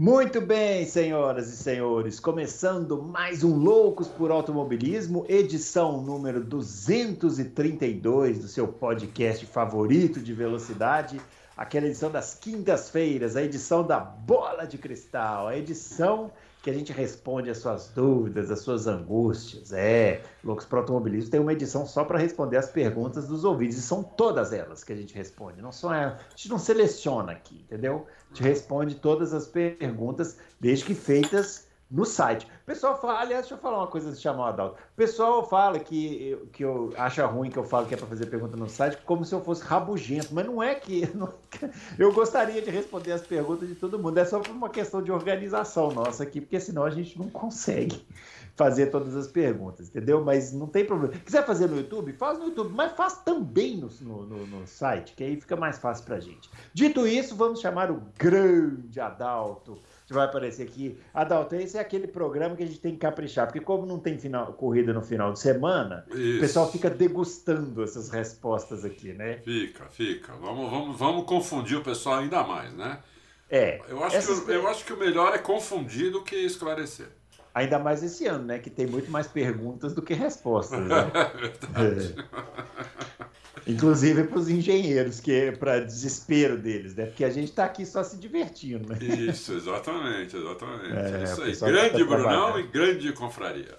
Muito bem, senhoras e senhores, começando mais um Loucos por Automobilismo, edição número 232 do seu podcast favorito de velocidade, aquela edição das quintas-feiras, a edição da Bola de Cristal, a edição que a gente responde as suas dúvidas, as suas angústias. É, Loucos para Automobilismo tem uma edição só para responder as perguntas dos ouvintes, e são todas elas que a gente responde. Não só é, a gente não seleciona aqui, entendeu? A gente responde todas as perguntas, desde que feitas no site. O pessoal fala, aliás, deixa eu falar uma coisa de chamar o Adalto. O pessoal fala que, que eu acha ruim que eu falo que é para fazer pergunta no site, como se eu fosse rabugento, mas não é que não, eu gostaria de responder as perguntas de todo mundo, é só por uma questão de organização nossa aqui, porque senão a gente não consegue fazer todas as perguntas, entendeu? Mas não tem problema. Quiser fazer no YouTube, faz no YouTube, mas faz também no, no, no, site, que aí fica mais fácil pra gente. Dito isso, vamos chamar o grande Adalto vai aparecer aqui. Adalto, esse é aquele programa que a gente tem que caprichar, porque como não tem final, corrida no final de semana, Isso. o pessoal fica degustando essas respostas aqui, né? Fica, fica. Vamos, vamos, vamos confundir o pessoal ainda mais, né? É. Eu acho, essas... que, eu acho que o melhor é confundir do que esclarecer. Ainda mais esse ano, né? Que tem muito mais perguntas do que respostas. Né? é verdade. É. Inclusive para os engenheiros, que é para desespero deles, né? Porque a gente está aqui só se divertindo, né? Isso, exatamente, exatamente. É, é isso aí. Grande tá Brunão e grande confraria.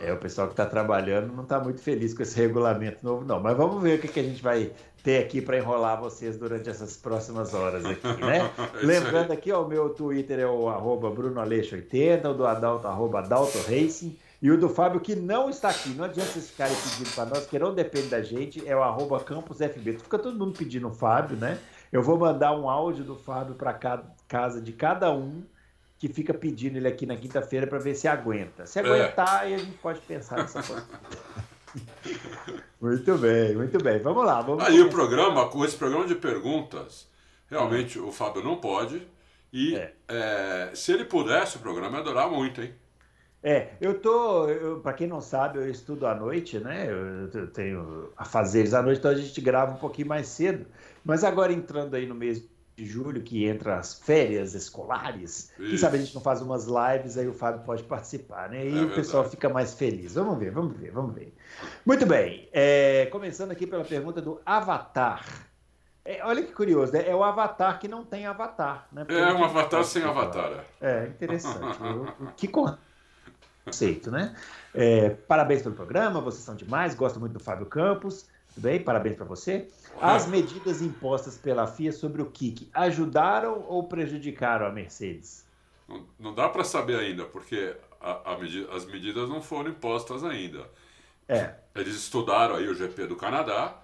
É, o pessoal que está trabalhando não está muito feliz com esse regulamento novo, não. Mas vamos ver o que, que a gente vai ter aqui para enrolar vocês durante essas próximas horas aqui, né? é Lembrando aqui, ó, o meu Twitter é o arroba BrunoAleixo80, o do Adalto, arroba Adalto Racing. E o do Fábio, que não está aqui. Não adianta vocês ficarem pedindo para nós, que não depende da gente, é o arroba campusfb. Fica todo mundo pedindo o Fábio, né? Eu vou mandar um áudio do Fábio para casa de cada um que fica pedindo ele aqui na quinta-feira para ver se aguenta. Se aguentar, é. aí a gente pode pensar nessa coisa. muito bem, muito bem. Vamos lá. Vamos aí começar. o programa, com esse programa de perguntas, realmente o Fábio não pode. E é. É, se ele pudesse, o programa ia adorar muito, hein? É, eu tô, para quem não sabe, eu estudo à noite, né? Eu, eu tenho afazeres à noite, então a gente grava um pouquinho mais cedo. Mas agora entrando aí no mês de julho, que entra as férias escolares, Isso. quem sabe a gente não faz umas lives, aí o Fábio pode participar, né? E é o pessoal fica mais feliz. Vamos ver, vamos ver, vamos ver. Muito bem, é, começando aqui pela pergunta do Avatar. É, olha que curioso, né? é o Avatar que não tem Avatar, né? Porque é um Avatar sem Avatar. É, interessante. que conceito, né? É, parabéns pelo programa, vocês são demais, gosto muito do Fábio Campos. Tudo bem? Parabéns para você. As medidas impostas pela FIA sobre o Kik ajudaram ou prejudicaram a Mercedes? Não, não dá para saber ainda, porque a, a as medidas não foram impostas ainda. É. Eles estudaram aí o GP do Canadá,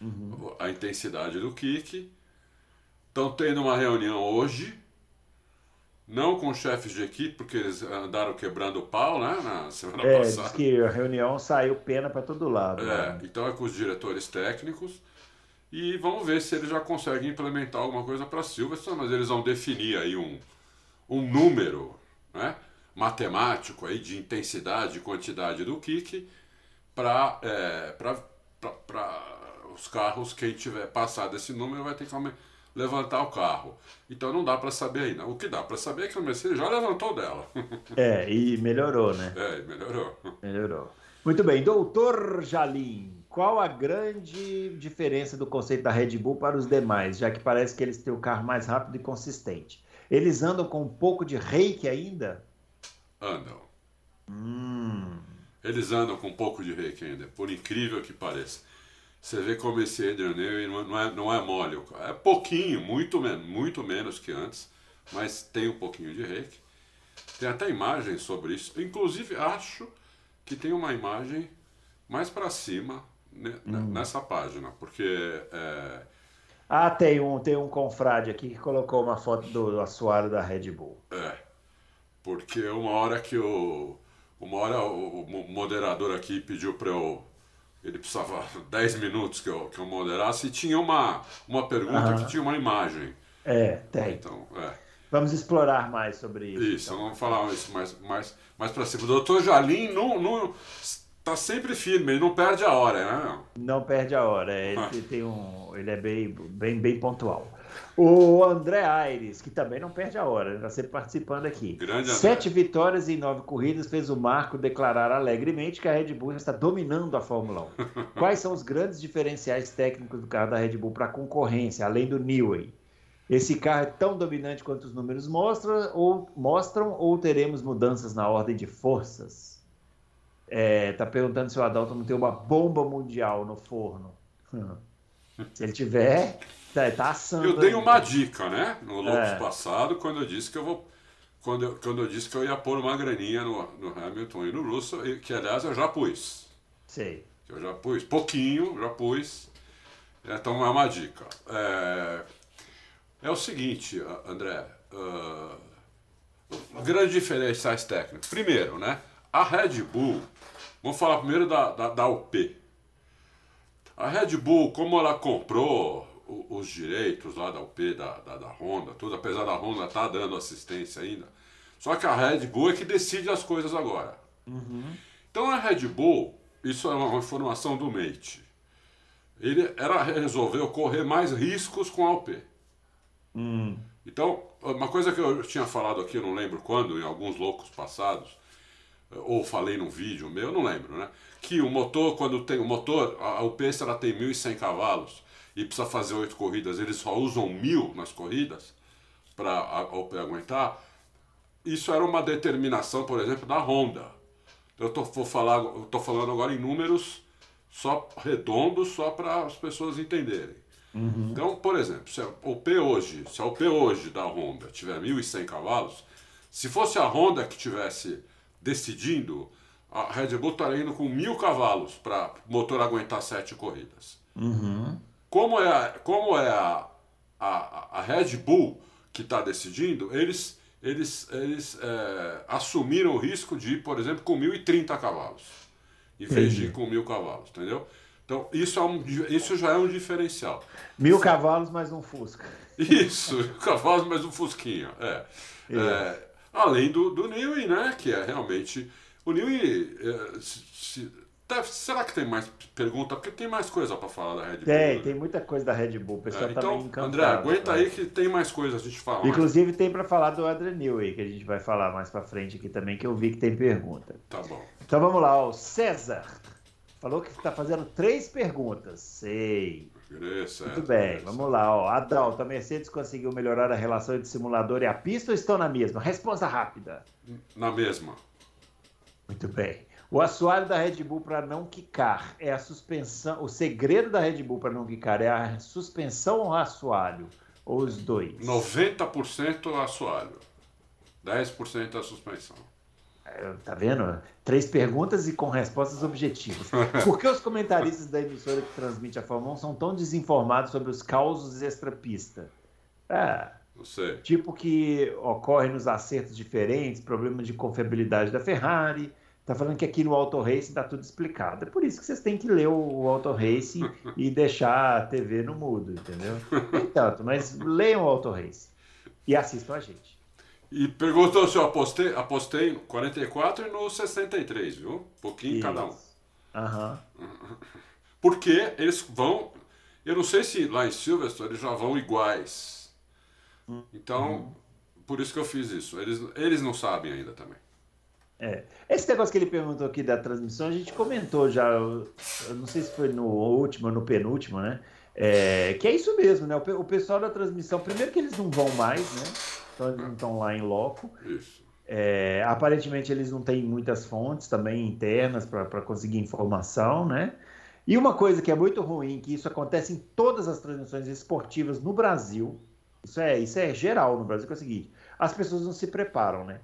uhum. a intensidade do Kik. Estão tendo uma reunião hoje não com chefes de equipe, porque eles andaram quebrando o pau, né, na semana é, passada. Diz que a reunião saiu pena para todo lado. É, né? então é com os diretores técnicos e vamos ver se eles já conseguem implementar alguma coisa para Silverstone, mas eles vão definir aí um, um número, né, matemático aí de intensidade e quantidade do kick para é, os carros, quem tiver passado esse número vai ter que levantar o carro. Então não dá para saber ainda. O que dá para saber é que a Mercedes já levantou dela. É, e melhorou, né? É, melhorou. Melhorou. Muito bem, doutor Jalim, qual a grande diferença do conceito da Red Bull para os demais, já que parece que eles têm o carro mais rápido e consistente? Eles andam com um pouco de reiki ainda? Andam. Hum. Eles andam com um pouco de reiki ainda, por incrível que pareça. Você vê como esse Adrian Newey não é, não é mole. É pouquinho, muito, muito menos que antes, mas tem um pouquinho de reiki. Tem até imagens sobre isso. Inclusive, acho que tem uma imagem mais para cima hum. nessa página, porque. É... Ah, tem um, tem um confrade aqui que colocou uma foto do assoalho da Red Bull. É. Porque uma hora que o. Uma hora o moderador aqui pediu para eu ele precisava 10 minutos que eu, que eu moderasse e tinha uma, uma pergunta uhum. que tinha uma imagem. É, tem. Então, é. Vamos explorar mais sobre isso. Isso, então. vamos falar isso mais, mais, mais para cima. O doutor Jalim não, não, tá sempre firme, ele não perde a hora, né? Não perde a hora, ele ah. tem um, ele é bem, bem, bem pontual. O André Aires, que também não perde a hora, está sempre participando aqui. Grande Sete André. vitórias em nove corridas fez o Marco declarar alegremente que a Red Bull está dominando a Fórmula 1. Quais são os grandes diferenciais técnicos do carro da Red Bull para a concorrência, além do Newey? Esse carro é tão dominante quanto os números mostram ou, mostram, ou teremos mudanças na ordem de forças? É, tá perguntando se o Adalto não tem uma bomba mundial no forno. Se ele tiver, tá, tá assando. Eu dei uma dica, né? No Loucos é. passado, quando eu disse que eu vou. Quando eu, quando eu disse que eu ia pôr uma graninha no, no Hamilton e no Russell, que aliás eu já pus. Sei. Eu já pus. Pouquinho, já pus. Então é uma dica. É, é o seguinte, André. Uh, grandes diferenciais técnicos. Primeiro, né? A Red Bull. Vamos falar primeiro da, da, da UP. A Red Bull, como ela comprou os direitos lá da UP, da, da, da Honda, tudo, apesar da Honda estar tá dando assistência ainda. Só que a Red Bull é que decide as coisas agora. Uhum. Então a Red Bull, isso é uma informação do Mate. Ele era, resolveu correr mais riscos com a UP. Hum. Então, uma coisa que eu tinha falado aqui, eu não lembro quando, em alguns loucos passados, ou falei num vídeo meu, não lembro, né? Que o motor, quando tem o motor, a UP ela tem 1.100 cavalos e precisa fazer oito corridas, eles só usam mil nas corridas para aguentar. Isso era uma determinação, por exemplo, da Honda. Eu tô, vou falar, estou falando agora em números só redondos, só para as pessoas entenderem. Uhum. Então, por exemplo, se a OP hoje, se a OP hoje da Honda tiver 1.100 cavalos, se fosse a Honda que tivesse decidindo, a Red Bull estaria indo com mil cavalos para o motor aguentar sete corridas. Uhum. Como é, a, como é a, a, a Red Bull que está decidindo, eles, eles, eles é, assumiram o risco de ir, por exemplo, com 1.030 cavalos, em vez de ir com mil cavalos, entendeu? Então, isso, é um, isso já é um diferencial. Mil cavalos mais um Fusca. Isso, mil cavalos mais um Fusquinha. É. é. além do, do Newey, né? Que é realmente. O Newey. É, se, se, deve, será que tem mais pergunta? Porque tem mais coisa para falar da Red Bull. Tem, né? tem muita coisa da Red Bull. O pessoal é, tá então, encantado. André, aguenta aí que tem mais coisa a gente falar. Inclusive tem para falar do Adrian Newey, que a gente vai falar mais para frente aqui também, que eu vi que tem pergunta. Tá bom. Então vamos lá, o César. Falou que está fazendo três perguntas. Sei. Isso, Muito bem, vamos lá. Ó. Adalto, a Mercedes conseguiu melhorar a relação entre simulador e a pista ou estão na mesma? Resposta rápida. Na mesma. Muito bem. O assoalho da Red Bull para não quicar é a suspensão. O segredo da Red Bull para não quicar é a suspensão ou assoalho? Ou os dois? 90% assoalho, 10% a suspensão. É, tá vendo? Três perguntas e com respostas objetivas. Por que os comentaristas da emissora que transmite a Fórmula 1 são tão desinformados sobre os causos extra-pista? Ah, Não sei. Tipo que ocorre nos acertos diferentes, problemas de confiabilidade da Ferrari. Tá falando que aqui no Auto Race está tudo explicado. É por isso que vocês têm que ler o Auto Race e deixar a TV no mudo, entendeu? Nem tanto, mas leiam o Auto Race e assistam a gente. E perguntou se eu apostei, apostei no 44 e no 63, viu? Um pouquinho Isso. cada um. Aham. Porque eles vão. Eu não sei se lá em Silverstone eles já vão iguais. Hum. Então, uhum. por isso que eu fiz isso. Eles, eles não sabem ainda também. É. Esse negócio que ele perguntou aqui da transmissão, a gente comentou já. Eu não sei se foi no último ou no penúltimo, né? É, que é isso mesmo, né? O, o pessoal da transmissão, primeiro que eles não vão mais, né? então eles não estão lá em loco. Isso. É, aparentemente eles não têm muitas fontes também internas para conseguir informação, né? E uma coisa que é muito ruim, que isso acontece em todas as transmissões esportivas no Brasil, isso é, isso é geral no Brasil, que é o seguinte, as pessoas não se preparam, né?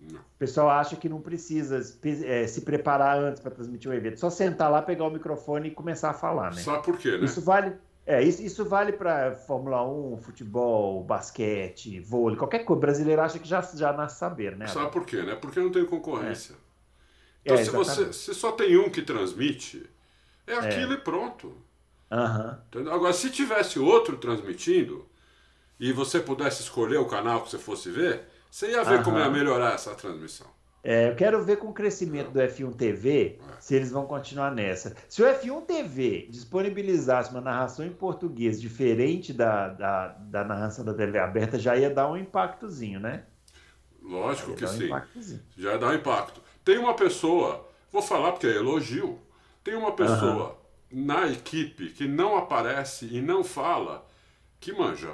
Não. O pessoal acha que não precisa é, se preparar antes para transmitir um evento, só sentar lá, pegar o microfone e começar a falar, né? Sabe por quê, né? Isso vale, é, isso, isso vale para Fórmula 1, futebol, basquete, vôlei, qualquer coisa. O brasileiro acha que já, já nasce saber, né? Sabe por quê, né? Porque não tem concorrência. É. Então, é, se você se só tem um que transmite, é, é. aquilo e pronto. Uhum. Agora, se tivesse outro transmitindo e você pudesse escolher o canal que você fosse ver, você ia ver como ia melhorar essa transmissão. É, eu quero ver com o crescimento do F1 TV se eles vão continuar nessa. Se o F1 TV disponibilizasse uma narração em português diferente da, da, da narração da TV aberta, já ia dar um impactozinho, né? Lógico que sim. Um já ia dar um impacto. Tem uma pessoa, vou falar porque é elogio, tem uma pessoa uhum. na equipe que não aparece e não fala que manja.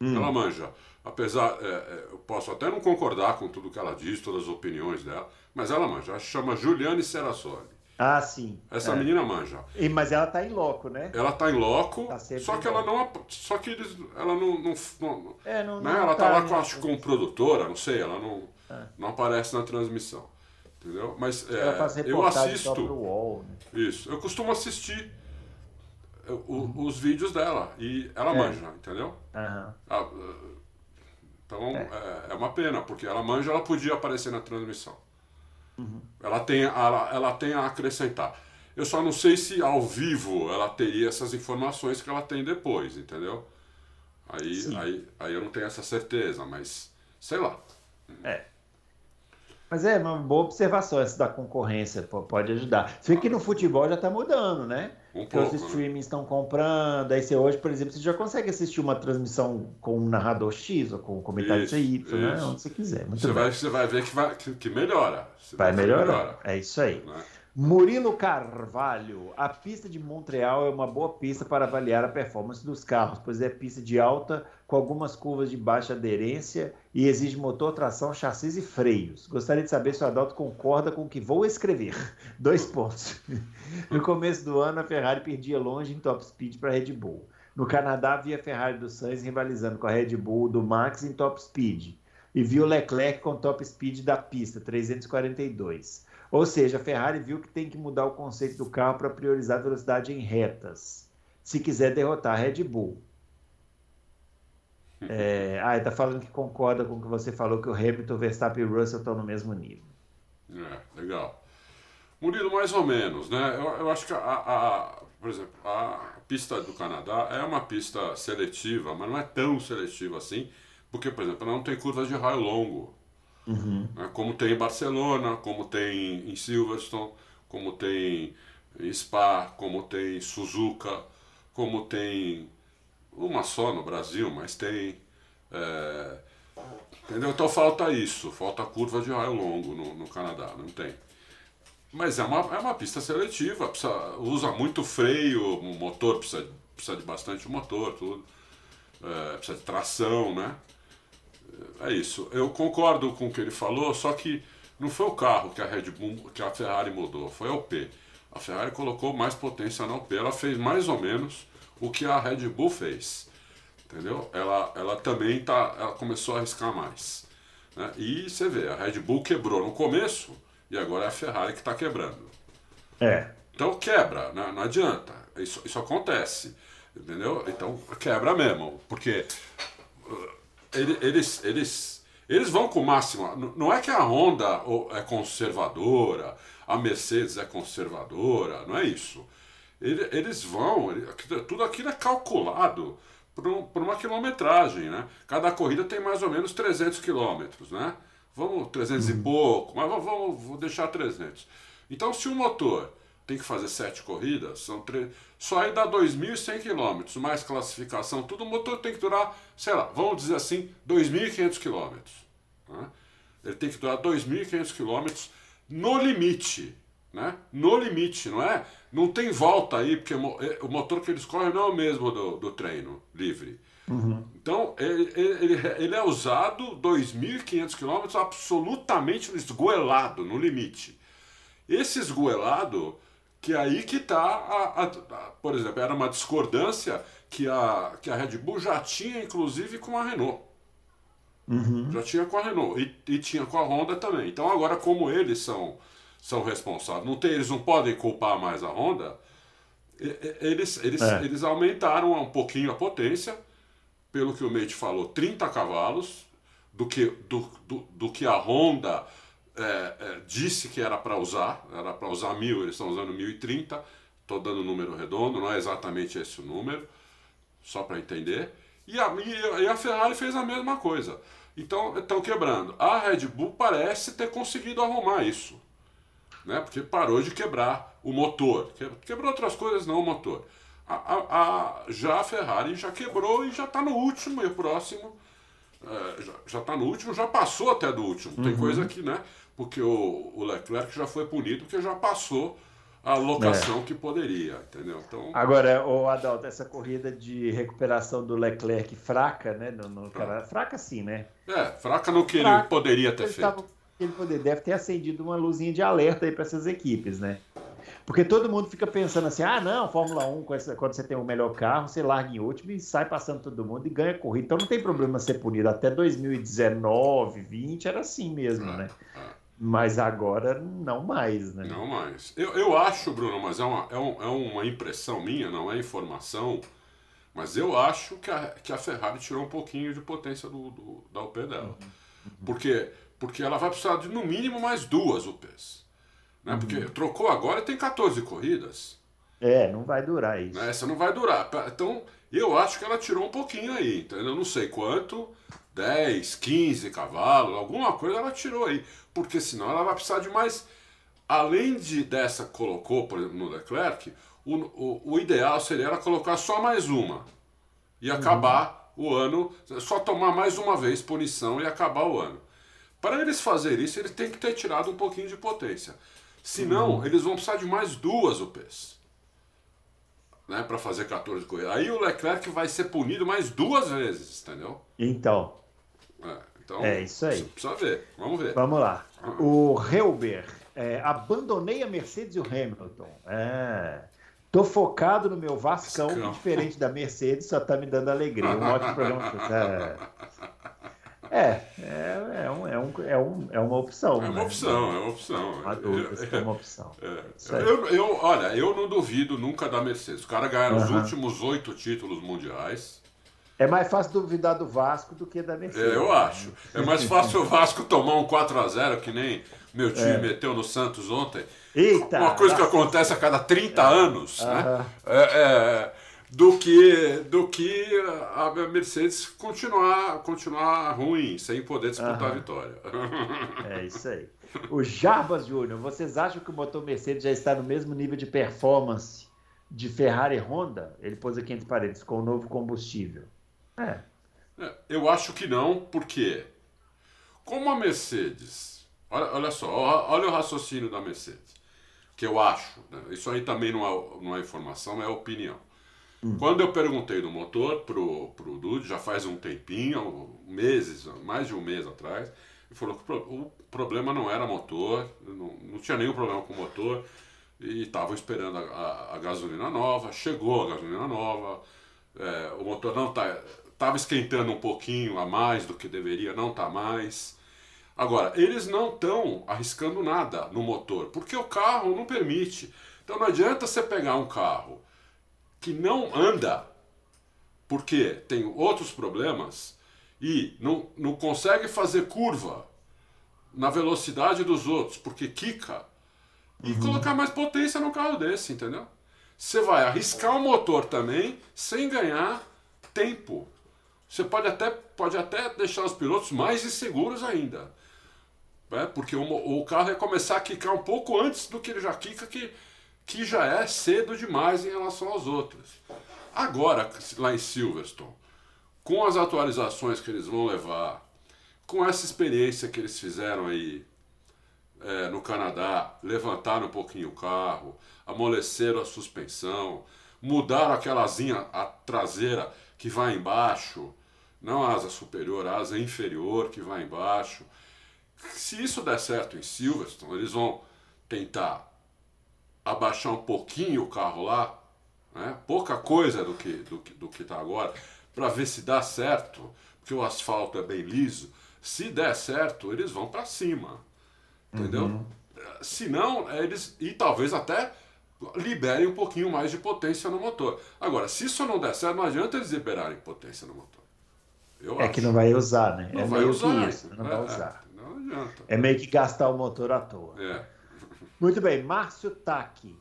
Hum. Ela manja apesar, é, é, eu posso até não concordar com tudo que ela diz, todas as opiniões dela, mas ela manja. Ela chama Juliane Serassoli. Ah, sim. Essa é. menina manja. E, mas ela tá em loco, né? Ela tá em loco, tá só que ela não. Só que eles, ela não. não, não, é, não, né? não ela tá, tá lá com, acho, como produtora, não sei, ela não, é. não aparece na transmissão. Entendeu? Mas é, eu assisto. UOL, né? Isso. Eu costumo assistir o, uhum. os vídeos dela e ela é. manja, entendeu? Uhum. Ah, então é. é. é. uma pena, porque ela manja, ela podia aparecer na transmissão. Uhum. Ela, tem, ela, ela tem a acrescentar. Eu só não sei se ao vivo ela teria essas informações que ela tem depois, entendeu? Aí, aí, aí eu não tenho essa certeza, mas sei lá. É. Mas é uma boa observação essa da concorrência, pode ajudar. Você vê que no futebol já está mudando, né? Um Porque pouco, os né? streamings estão né? comprando. Aí você hoje, por exemplo, você já consegue assistir uma transmissão com um narrador X ou com um comentário isso, Y, isso. né? Onde você quiser. Muito você, vai, você vai ver que, vai, que, que melhora. Vai, vai melhorar. Melhora. É isso aí. Né? Murilo Carvalho, a pista de Montreal é uma boa pista para avaliar a performance dos carros, pois é pista de alta com algumas curvas de baixa aderência e exige motor, tração, chassis e freios. Gostaria de saber se o Adalto concorda com o que vou escrever. Dois pontos. No começo do ano, a Ferrari perdia longe em top speed para a Red Bull. No Canadá, via a Ferrari do Sainz rivalizando com a Red Bull do Max em top speed. E viu Leclerc com top speed da pista, 342. Ou seja, a Ferrari viu que tem que mudar o conceito do carro para priorizar a velocidade em retas, se quiser derrotar a Red Bull. É, ah, está falando que concorda com o que você falou, que o Hamilton, Verstappen e Russell estão no mesmo nível. É, legal. Murilo, mais ou menos, né? Eu, eu acho que, a, a, por exemplo, a pista do Canadá é uma pista seletiva, mas não é tão seletiva assim, porque, por exemplo, ela não tem curvas de raio longo. Uhum. Né? Como tem em Barcelona, como tem em Silverstone, como tem em Spa, como tem em Suzuka, como tem uma só no Brasil, mas tem. É, entendeu? Então falta isso, falta curva de raio longo no, no Canadá, não tem. Mas é uma, é uma pista seletiva, precisa, usa muito freio, o motor precisa, precisa de bastante motor, tudo. É, precisa de tração, né? É isso. Eu concordo com o que ele falou, só que não foi o carro que a Red Bull, que a Ferrari mudou, foi a OP. A Ferrari colocou mais potência na OP, ela fez mais ou menos o que a Red Bull fez. Entendeu? Ela, ela também tá, ela começou a arriscar mais. Né? E você vê, a Red Bull quebrou no começo e agora é a Ferrari que está quebrando. É. Então quebra, né? não adianta. Isso, isso acontece. Entendeu? Então quebra mesmo. Porque eles, eles, eles vão com o máximo. Não é que a Honda é conservadora, a Mercedes é conservadora, não é isso. Eles vão, tudo aquilo é calculado por, uma quilometragem, né? Cada corrida tem mais ou menos 300 quilômetros, né? Vamos 300 uhum. e pouco, mas vamos, vamos deixar 300. Então, se o motor tem que fazer sete corridas, são três, só aí dá 2.100 quilômetros, mais classificação, tudo, o motor tem que durar, sei lá, vamos dizer assim, 2.500 quilômetros. Né? Ele tem que durar 2.500 quilômetros no limite, né? No limite, não é? Não tem volta aí, porque é, o motor que eles correm não é o mesmo do, do treino livre. Uhum. Então, ele, ele, ele é usado 2.500 quilômetros absolutamente esgoelado, no limite. Esse esgoelado que aí que está, por exemplo, era uma discordância que a, que a Red Bull já tinha, inclusive, com a Renault. Uhum. Já tinha com a Renault e, e, tinha com a Honda também. Então agora, como eles são, são responsáveis, não tem, eles não podem culpar mais a Honda, eles, eles, é. eles aumentaram um pouquinho a potência, pelo que o Mate falou, 30 cavalos, do que, do, do, do que a Honda é, é, disse que era para usar, era para usar mil, eles estão usando 1030, estou dando um número redondo, não é exatamente esse o número, só para entender. E a, e a Ferrari fez a mesma coisa. Então, estão quebrando. A Red Bull parece ter conseguido arrumar isso. Né? Porque parou de quebrar o motor. Quebrou outras coisas, não o motor. A, a, a já a Ferrari já quebrou e já está no último, e o próximo é, já está no último, já passou até do último. Tem uhum. coisa que, né? Porque o, o Leclerc já foi punido, porque já passou a locação é. que poderia, entendeu? Então... Agora, o Adalto, essa corrida de recuperação do Leclerc fraca, né? No, no cara, fraca sim, né? É, fraca no que fraca, ele poderia ter ele feito. Tava, ele poder, deve ter acendido uma luzinha de alerta aí para essas equipes, né? Porque todo mundo fica pensando assim: ah, não, Fórmula 1, quando você tem o melhor carro, você larga em último e sai passando todo mundo e ganha corrida. Então não tem problema ser punido. Até 2019, 20 era assim mesmo, é, né? É. Mas agora não mais, né? Não mais. Eu, eu acho, Bruno, mas é uma, é, um, é uma impressão minha, não é informação. Mas eu acho que a, que a Ferrari tirou um pouquinho de potência do, do da UP dela. Uhum. Porque, porque ela vai precisar de no mínimo mais duas UPs. Né? Uhum. Porque trocou agora e tem 14 corridas. É, não vai durar isso. Essa não vai durar. Então, eu acho que ela tirou um pouquinho aí. Então, eu não sei quanto, 10, 15 cavalos, alguma coisa ela tirou aí. Porque senão ela vai precisar de mais. Além de dessa que colocou, por exemplo, no Leclerc, o, o, o ideal seria ela colocar só mais uma. E acabar uhum. o ano, só tomar mais uma vez punição e acabar o ano. Para eles fazerem isso, eles têm que ter tirado um pouquinho de potência. Senão, uhum. eles vão precisar de mais duas UPs. Né, para fazer 14 corridas. Aí o Leclerc vai ser punido mais duas vezes, entendeu? Então. É, então, é isso aí. Precisa ver. Vamos ver. Vamos lá. O Helber. É, abandonei a Mercedes e o Hamilton. É. Tô focado no meu Vascão, Vascão. diferente da Mercedes, só tá me dando alegria. Um ótimo programa. É. É, é, é, um, é, um, é, um, é uma opção. É uma né? opção, é uma opção. Adultos é uma opção. É. Eu, eu, olha, eu não duvido nunca da Mercedes. Os caras ganharam uhum. os últimos oito títulos mundiais. É mais fácil duvidar do Vasco do que da Mercedes. É, eu acho. É mais fácil o Vasco tomar um 4x0, que nem meu time é. meteu no Santos ontem. Eita! Uma coisa que acontece a cada 30 anos, uhum. né? É, do que do que a Mercedes continuar continuar ruim, sem poder disputar uhum. a vitória. É isso aí. O Jarbas Júnior, vocês acham que o motor Mercedes já está no mesmo nível de performance de Ferrari e Honda? Ele pôs aqui entre parênteses, com o novo combustível. É. é eu acho que não, porque como a Mercedes, olha, olha só, olha o raciocínio da Mercedes, que eu acho, né? isso aí também não é, não é informação, é opinião Hum. Quando eu perguntei do motor pro, pro Dude, já faz um tempinho, meses, mais de um mês atrás, ele falou que o problema não era motor, não, não tinha nenhum problema com o motor, e estavam esperando a, a, a, gasolina nova, chegou a gasolina nova, é, o motor não tá, estava esquentando um pouquinho a mais do que deveria, não está mais. Agora, eles não estão arriscando nada no motor, porque o carro não permite. Então não adianta você pegar um carro que não anda porque tem outros problemas e não, não consegue fazer curva na velocidade dos outros porque quica e uhum. colocar mais potência no carro desse, entendeu? Você vai arriscar o motor também sem ganhar tempo. Você pode até, pode até deixar os pilotos mais inseguros ainda. Né? Porque o, o carro ia começar a quicar um pouco antes do que ele já quica, que que já é cedo demais em relação aos outros. Agora, lá em Silverstone, com as atualizações que eles vão levar, com essa experiência que eles fizeram aí é, no Canadá, levantaram um pouquinho o carro, amoleceram a suspensão, mudaram aquela asinha a traseira que vai embaixo, não asa superior, asa inferior que vai embaixo. Se isso der certo em Silverstone, eles vão tentar abaixar um pouquinho o carro lá, né? pouca coisa do que do que do que está agora, para ver se dá certo, porque o asfalto é bem liso. Se der certo, eles vão para cima, entendeu? Uhum. Se não, eles e talvez até liberem um pouquinho mais de potência no motor. Agora, se isso não der certo, não adianta eles liberarem potência no motor. Eu é acho. que não vai usar, né? Não é vai meio usar, que isso, não é, vai usar. É, não adianta. É meio que gastar o motor à toa. É. Muito bem, Márcio Taki.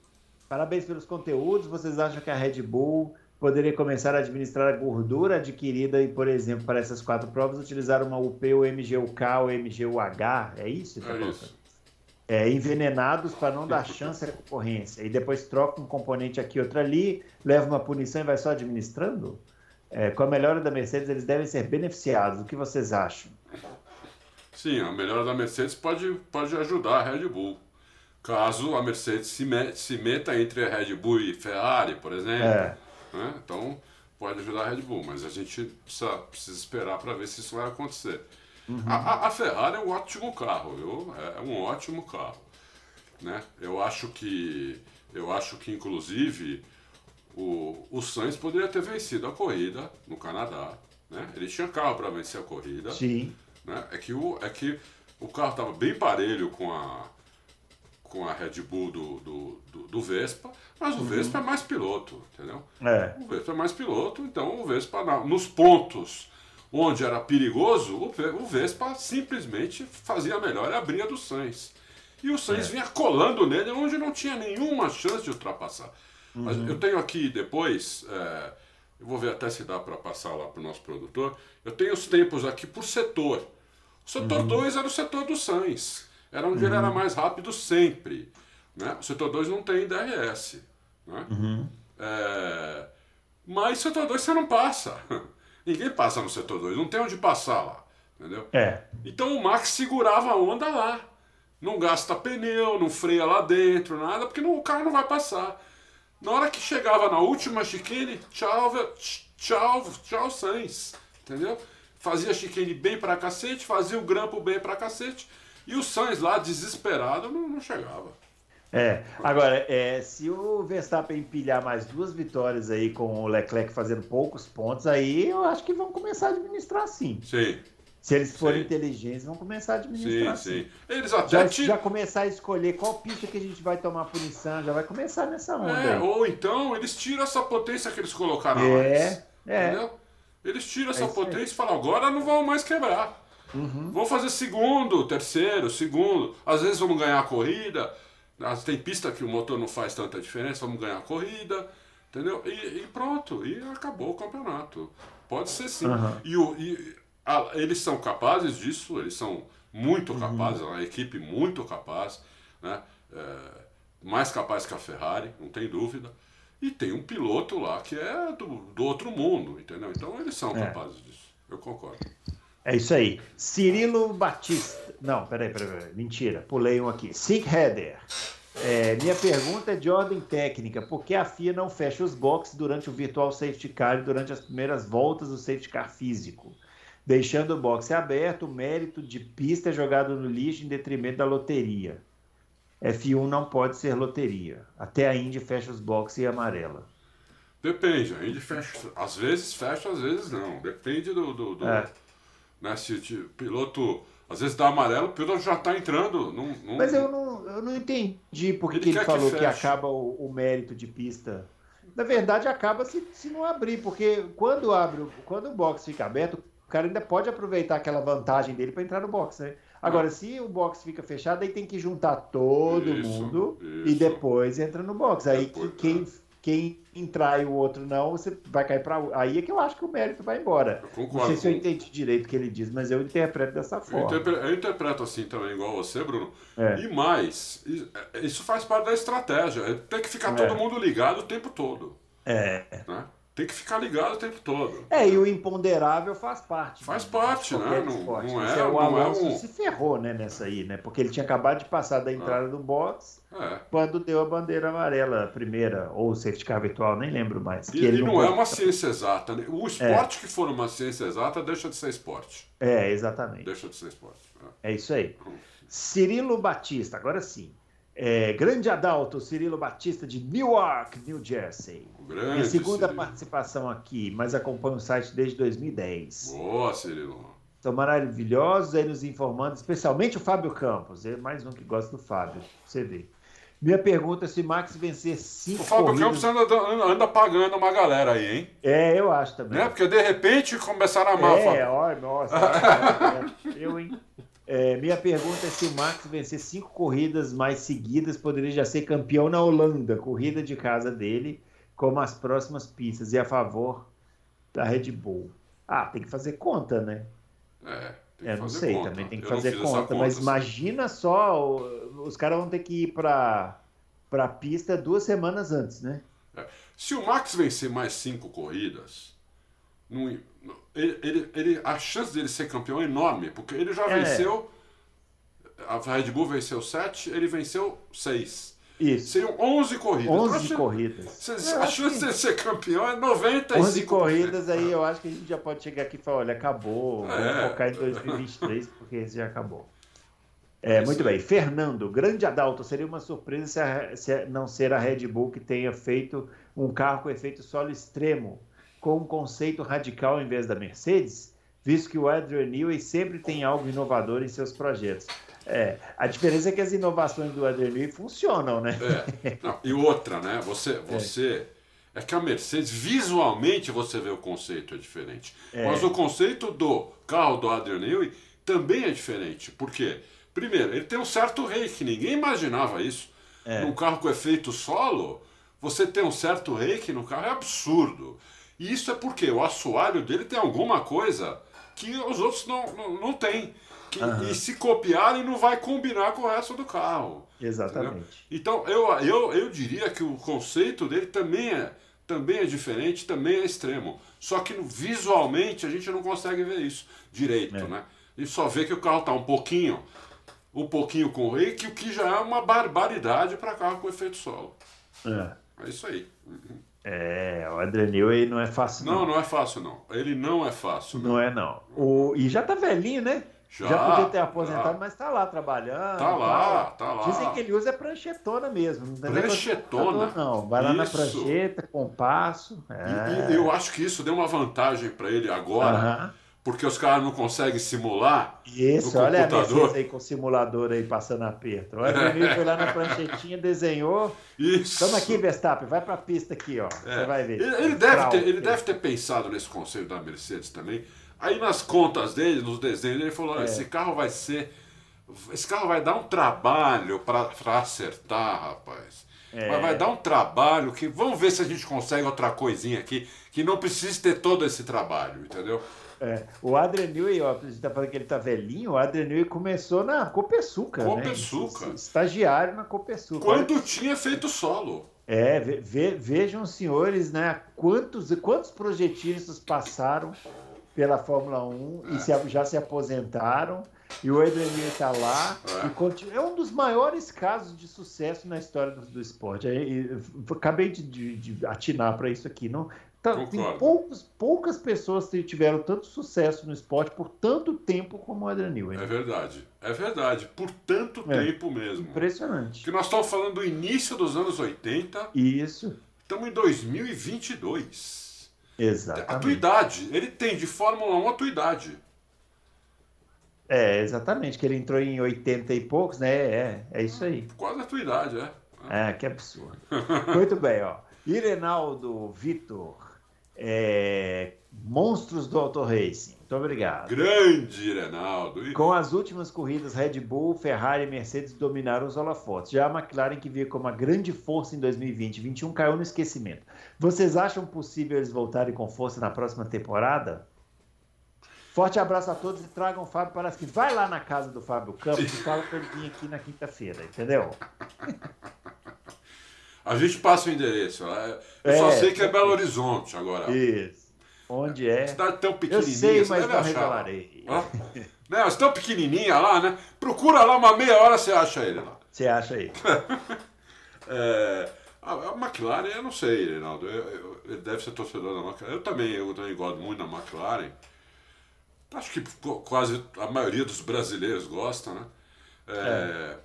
Parabéns pelos conteúdos. Vocês acham que a Red Bull poderia começar a administrar a gordura adquirida e, por exemplo, para essas quatro provas, utilizar uma UP, o MGUK ou MGUH. É isso? Tá é isso. É, envenenados para não dar chance à concorrência. E depois troca um componente aqui, outro ali, leva uma punição e vai só administrando? É, com a melhora da Mercedes, eles devem ser beneficiados. O que vocês acham? Sim, a melhora da Mercedes pode, pode ajudar a Red Bull. Caso a Mercedes se, met, se meta entre a Red Bull e Ferrari, por exemplo. É. Né? Então, pode ajudar a Red Bull, mas a gente precisa, precisa esperar para ver se isso vai acontecer. Uhum. A, a, Ferrari é um ótimo carro, viu? É, é um ótimo carro. Né? Eu acho que, eu acho que inclusive, o, o Sainz poderia ter vencido a corrida no Canadá. Né? Ele tinha carro para vencer a corrida. Sim. Né? É, que o, é que o carro estava bem parelho com a, com a Red Bull do, do, do, do Vespa, mas o uhum. Vespa é mais piloto, entendeu? É. O Vespa é mais piloto, então o Vespa, nos pontos onde era perigoso, o Vespa simplesmente fazia melhor e abria do Sainz. E o Sainz é. vinha colando nele onde não tinha nenhuma chance de ultrapassar. Uhum. Mas eu tenho aqui depois, é, eu vou ver até se dá para passar lá para o nosso produtor, eu tenho os tempos aqui por setor. O setor 2 uhum. era o setor do Sainz, era onde uhum. ele era mais rápido sempre. Né? O setor 2 não tem DRS. Né? Uhum. É, mas o setor 2 você não passa. Ninguém passa no setor 2, não tem onde passar lá. Entendeu? É. Então o Max segurava a onda lá. Não gasta pneu, não freia lá dentro, nada, porque não, o carro não vai passar. Na hora que chegava na última chicane, tchau, tchau, tchau, Sainz. Entendeu? Fazia a chicane bem pra cacete, fazia o grampo bem pra cacete. E o Sainz lá, desesperado, não, não chegava. É, agora, é, se o Verstappen empilhar mais duas vitórias aí com o Leclerc fazendo poucos pontos, aí eu acho que vão começar a administrar sim. Sim. Se eles forem sim. inteligentes, vão começar a administrar sim. Sim, sim. Eles até já, já começar a escolher qual pista que a gente vai tomar punição, já vai começar nessa onda. É, aí. ou então eles tiram essa potência que eles colocaram é, antes. É, entendeu? Eles tiram essa é potência e falam, agora não vão mais quebrar. Uhum. Vão fazer segundo, terceiro, segundo. Às vezes vamos ganhar a corrida tem pista que o motor não faz tanta diferença, vamos ganhar a corrida, entendeu? E, e pronto, e acabou o campeonato. Pode ser sim. Uhum. E, o, e a, eles são capazes disso, eles são muito uhum. capazes, é uma equipe muito capaz, né? É, mais capaz que a Ferrari, não tem dúvida. E tem um piloto lá que é do, do outro mundo, entendeu? Então eles são é. capazes disso. Eu concordo. É isso aí. Cirilo Batista. Não, peraí, peraí, peraí. mentira. Pulei um aqui. Sig Header. É, minha pergunta é de ordem técnica. Por que a FIA não fecha os boxes durante o virtual safety car e durante as primeiras voltas do safety car físico? Deixando o boxe aberto, o mérito de pista é jogado no lixo em detrimento da loteria. F1 não pode ser loteria. Até a Indy fecha os boxes e amarela. Depende, a Indy fecha. Às vezes fecha, às vezes não. Depende do, do, do, é né? Se o piloto às vezes dá amarelo, o piloto já está entrando. Num, num... Mas eu não, eu não entendi porque ele, que ele falou que, que acaba o, o, mérito de pista. Na verdade, acaba se, se não abrir, porque quando abre, quando o box fica aberto, o cara ainda pode aproveitar aquela vantagem dele para entrar no box, né? Agora, ah. se o box fica fechado, aí tem que juntar todo isso, mundo isso. e depois entra no box. Aí depois, quem, é quem entrar e o outro não, você vai cair para. Aí é que eu acho que o mérito vai embora. Eu concordo. Não sei se eu entendi direito o que ele diz, mas eu interpreto dessa forma. Eu interpreto, eu interpreto assim também, igual você, Bruno. É. E mais, é, isso faz parte da estratégia. É tem que ficar é. todo mundo ligado o tempo todo. É. Né? Tem que ficar ligado o tempo todo. É, e o imponderável faz parte. Faz né? parte, né? Não, não, é, é, o Alonso é um... se ferrou né, nessa aí, né? Porque ele tinha acabado de passar da entrada é. do box é. quando deu a bandeira amarela primeira, ou o safety car virtual, nem lembro mais. E, ele não, não é uma ciência exata. Né? O esporte é. que for uma ciência exata deixa de ser esporte. É, exatamente. Deixa de ser esporte. É, é isso aí. Cirilo Batista, agora sim. É, grande Adalto, Cirilo Batista de Newark, New Jersey. Grande, Minha segunda Cirilo. participação aqui, mas acompanho o site desde 2010. Boa, Cirilo. São maravilhosos aí nos informando, especialmente o Fábio Campos. É mais um que gosta do Fábio, você vê. Minha pergunta é se Max vencer cinco. O Fábio corridas... Campos anda, anda, pagando uma galera aí, hein? É, eu acho também. Né? Porque de repente começaram a amar é, o Fábio. Ó, nossa, é, eu, hein? É, minha pergunta é se o Max vencer cinco corridas mais seguidas, poderia já ser campeão na Holanda, corrida de casa dele, como as próximas pistas e a favor da Red Bull. Ah, tem que fazer conta, né? É, tem que Eu não sei, conta. também tem que Eu fazer essa conta, mas assim. imagina só, os caras vão ter que ir para para pista duas semanas antes, né? Se o Max vencer mais cinco corridas, não- ele, ele- ele- a chance dele ser campeão é enorme, porque ele já É. venceu. A Red Bull venceu sete, ele venceu seis. Isso. Seriam 11 corridas. Então, 11 a chan- corridas. se- Eu A chance que de ser campeão é 95%. 11 corridas aí, eu acho que a gente já pode chegar aqui e falar, olha, acabou, vamos É. focar em 2023, porque esse já acabou. É, muito bem. Fernando, grande Adalto, seria uma surpresa se, a- se não ser a Red Bull que tenha feito um carro com efeito solo extremo, com um conceito radical em vez da Mercedes, visto que o Adrian Newey sempre tem algo inovador em seus projetos. É, a diferença é que as inovações do Adrian Newey funcionam, né? É. Não, e outra, né? Você, você é. que a Mercedes, visualmente, você vê o conceito é diferente. É. Mas o conceito do carro do Adrian Newey também é diferente. Por quê? Primeiro, ele tem um certo reiki. Ninguém imaginava isso. É. Num carro com efeito solo, você ter um certo reiki no carro é absurdo. E isso é porque o assoalho dele tem alguma coisa que os outros não, não, não têm. Que- Aham. E se copiarem, não vai combinar com o resto do carro. Exatamente. Então, eu, eu, eu diria que o conceito dele também é, também é diferente, também é extremo. Só que visualmente a gente não consegue ver isso direito, É. né? E só vê que o carro está um pouquinho, um pouquinho com reiki, o que já é uma barbaridade para carro com efeito solo. É. É isso aí. É, o Adrian Newey não é fácil, Não, não é fácil não. Ele não é fácil. Não é, não. O, e já tá velhinho, né? Já, podia ter aposentado, já. mas tá lá trabalhando. Tá lá, tal. tá lá. Dizem que ele usa pranchetona mesmo. Não Pranchetona? Não, vai lá na Isso. prancheta, compasso. E- É. E, eu acho que isso deu uma vantagem para ele agora, Aham. Porque os caras não conseguem simular. Isso, no olha a computador. Mercedes aí com o simulador aí passando aperto. O Newey foi lá na pranchetinha, desenhou. Isso. Tamo aqui, Verstappen, vai pra pista aqui, ó. É. Você vai ver. Ele, ele deve ter, ele deve ter pensado nesse conselho da Mercedes também. Aí nas contas dele, nos desenhos, ele falou: É. esse carro vai ser. Esse carro vai dar um trabalho para acertar, rapaz. É. Mas vai dar um trabalho que. Vamos ver se a gente consegue outra coisinha aqui que não precise ter todo esse trabalho, entendeu? É, o Adrian Newey, ó, a gente tá falando que ele tá velhinho, o Adrian Newey começou na Copesuca, né? Copesuca. Estagiário na Copesuca. Quando tinha feito solo. É, ve- ve- vejam, senhores, né? Quantos, quantos projetistas passaram pela Fórmula 1 e se- já se aposentaram. E o Adrian Newey está lá. É. E continua, é um dos maiores casos de sucesso na história do, do esporte. E- acabei de, de- de atinar para isso aqui. Não, tá- tem poucos, poucas pessoas que tiveram tanto sucesso no esporte por tanto tempo como o Adrian Newey. É verdade. É verdade. Por tanto É. tempo mesmo. Impressionante. Que nós estamos falando do início dos anos 80, Isso, estamos em 2022. A tua exatamente. idade, ele tem de Fórmula 1 a tua idade. É, exatamente, que ele entrou em 80 e poucos, né? É, é isso aí. Quase a tua idade, é. Ah, que absurdo. Muito bem, ó. Irenaldo Vitor, é, Monstros do Auto Racing. Muito obrigado. Grande Renaldo. E- Com as últimas corridas, Red Bull, Ferrari e Mercedes dominaram os holofotes. Já a McLaren, que veio como uma grande força em 2020 e 2021, caiu no esquecimento. Vocês acham possível eles voltarem com força na próxima temporada? Forte abraço a todos e tragam o Fábio para que vai lá na casa do Fábio Campos e fala para ele vir aqui na quinta-feira, entendeu? A gente passa o endereço. é. Eu só É. sei que é Belo Horizonte agora. Isso. Onde é? Cidade tão Eu pequenininha, sei, você mas não achar. revelarei. Não, mas tão pequenininha lá, né? Procura lá uma meia hora você acha ele lá. Você acha aí? É, a, a McLaren, eu não sei, Reinaldo. Eu- eu- ele deve ser torcedor da McLaren. Eu também, eu também gosto muito da McLaren. Acho que qu- quase a maioria dos brasileiros gosta, né? É, é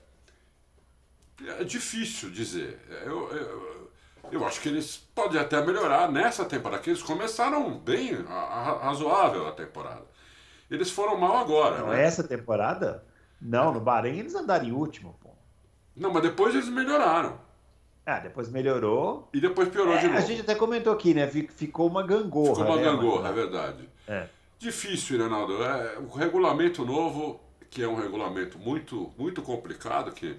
difícil dizer. Eu, eu, eu acho que eles podem até melhorar nessa temporada, que eles começaram bem, a- a- razoável a temporada. Eles foram mal agora, Não, né? essa temporada? Não, no Bahrein eles andaram em último, pô. Não, mas depois eles melhoraram. Ah, depois melhorou. E depois piorou É, de novo. a gente até comentou aqui, né? Fi- Ficou uma gangorra. Ficou uma né, gangorra, é mano? verdade. É. Difícil, Reinaldo. É, o regulamento novo, que é um regulamento muito, muito complicado, que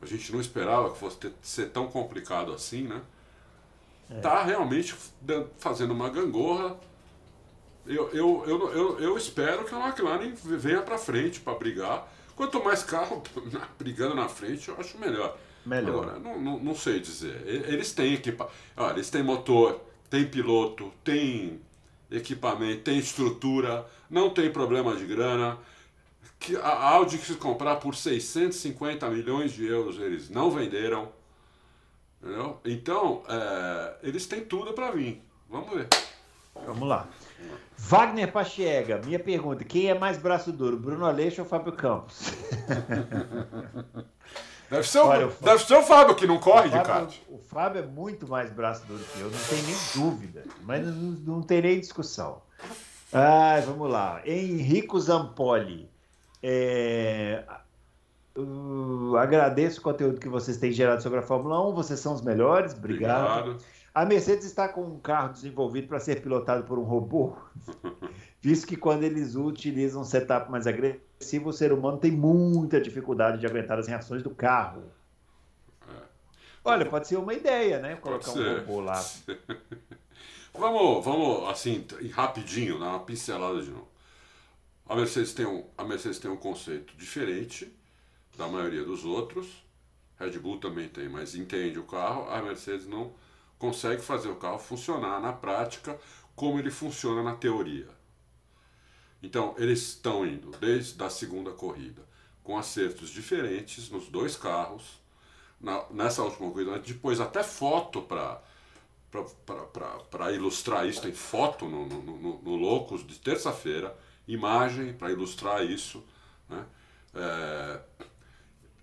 a gente não esperava que fosse ter- ser tão complicado assim, né? é. realmente fazendo uma gangorra. Eu, eu, eu, eu, eu espero que a McLaren venha para frente para brigar. Quanto mais carro brigando na frente, eu acho melhor. Melhor. Agora, não, não, não sei dizer. Eles têm equipa... Olha, eles têm motor, tem piloto, tem equipamento, tem estrutura, não tem problema de grana. Que a Audi quis comprar por 650 milhões de euros, eles não venderam. Entendeu? Então, é, eles têm tudo para vir. Vamos ver. Vamos lá. Wagner Pachiega, minha pergunta: quem é mais braço duro, Bruno Aleixo ou Fábio Campos? Deve ser, Olha, o, deve ser o Fábio que não corre Fábio, de kart. O Fábio é muito mais braço duro que eu, não tem nem dúvida. Mas não, não tem nem discussão. Ah, vamos lá. Henrico Zampoli. É, uh, agradeço o conteúdo que vocês têm gerado sobre a Fórmula 1. Vocês são os melhores. Obrigado. Obrigado. A Mercedes está com um carro desenvolvido para ser pilotado por um robô, visto que quando eles utilizam um setup mais agressivo, o ser humano tem muita dificuldade de aguentar as reações do carro. É. Olha, pode ser uma ideia, né? Colocar um robô lá. vamos, vamos, assim, rapidinho, dar uma pincelada de novo. A Mercedes tem um, a Mercedes tem um conceito diferente da maioria dos outros. Red Bull também tem, mas entende o carro. A Mercedes não consegue fazer o carro funcionar na prática como ele funciona na teoria. Então, eles estão indo desde a segunda corrida com acertos diferentes nos dois carros. Na, nessa última corrida, depois até foto para para ilustrar isso, tem foto no, no, no, no Loucos de terça-feira, imagem para ilustrar isso. Né? É,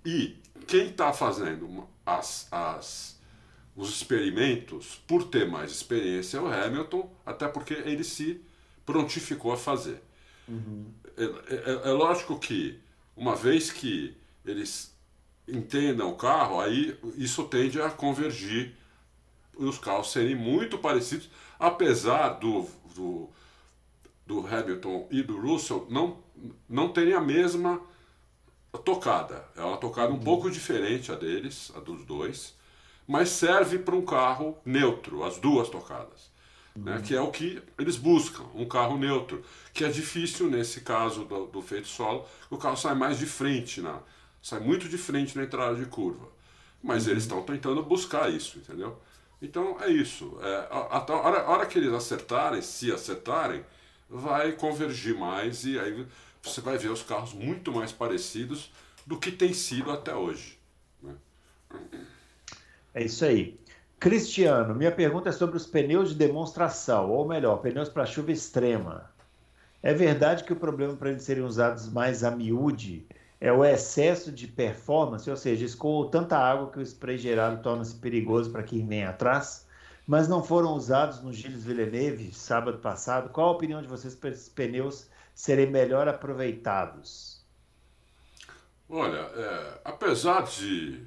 e quem está fazendo as, as, os experimentos, por ter mais experiência, é o Hamilton, até porque ele se prontificou a fazer. Uhum. É, é, é, lógico que, uma vez que eles entendam o carro, aí isso tende a convergir e os carros serem muito parecidos, apesar do, do, do Hamilton e do Russell não, não terem a mesma tocada. É uma tocada um uhum. pouco diferente a deles, a dos dois mas serve para um carro neutro, as duas tocadas. Né, que é o que eles buscam, um carro neutro, que é difícil nesse caso do, do feito solo, o carro sai mais de frente, na, sai muito de frente na entrada de curva. Mas uhum. eles estão tentando buscar isso, entendeu? Então é isso. É, a, a, hora, a hora que eles acertarem, se acertarem, vai convergir mais e aí você vai ver os carros muito mais parecidos do que tem sido até hoje. Né? É isso aí. Cristiano, minha pergunta é sobre os pneus de demonstração, ou melhor, pneus para chuva extrema. É verdade que o problema para eles serem usados mais a miúde é o excesso de performance, ou seja, escoou tanta água que o spray gerado torna-se perigoso para quem vem atrás, mas não foram usados no Gilles Villeneuve sábado passado. Qual a opinião de vocês para esses pneus serem melhor aproveitados? Olha, é, apesar de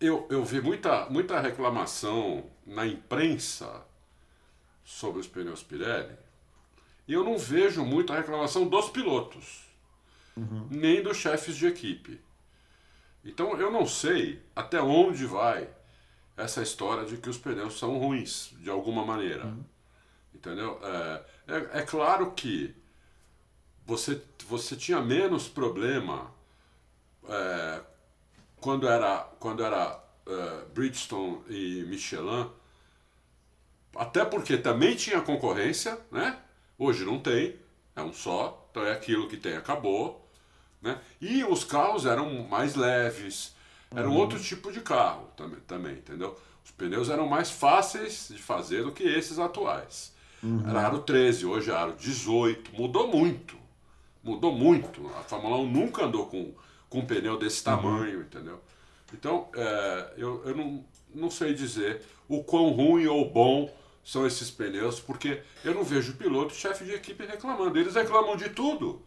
eu, eu vi muita, muita reclamação na imprensa sobre os pneus Pirelli e eu não vejo muita reclamação dos pilotos, uhum. nem dos chefes de equipe. Então eu não sei até onde vai essa história de que os pneus são ruins, de alguma maneira. Uhum. Entendeu? É, é, é, claro que você, você tinha menos problema é, quando era, quando era uh, Bridgestone e Michelin, até porque também tinha concorrência, né? Hoje não tem, é um só, então é aquilo que tem, acabou. Né? E os carros eram mais leves, era um uhum. outro tipo de carro também, também, entendeu? Os pneus eram mais fáceis de fazer do que esses atuais. Uhum. Era aro 13, hoje é aro 18, mudou muito. Mudou muito. A Fórmula 1 nunca andou com com um pneu desse uhum. tamanho, uhum. entendeu? Então, é, eu, eu não, não sei dizer o quão ruim ou bom são esses pneus, porque eu não vejo piloto, chefe de equipe reclamando. Eles reclamam de tudo.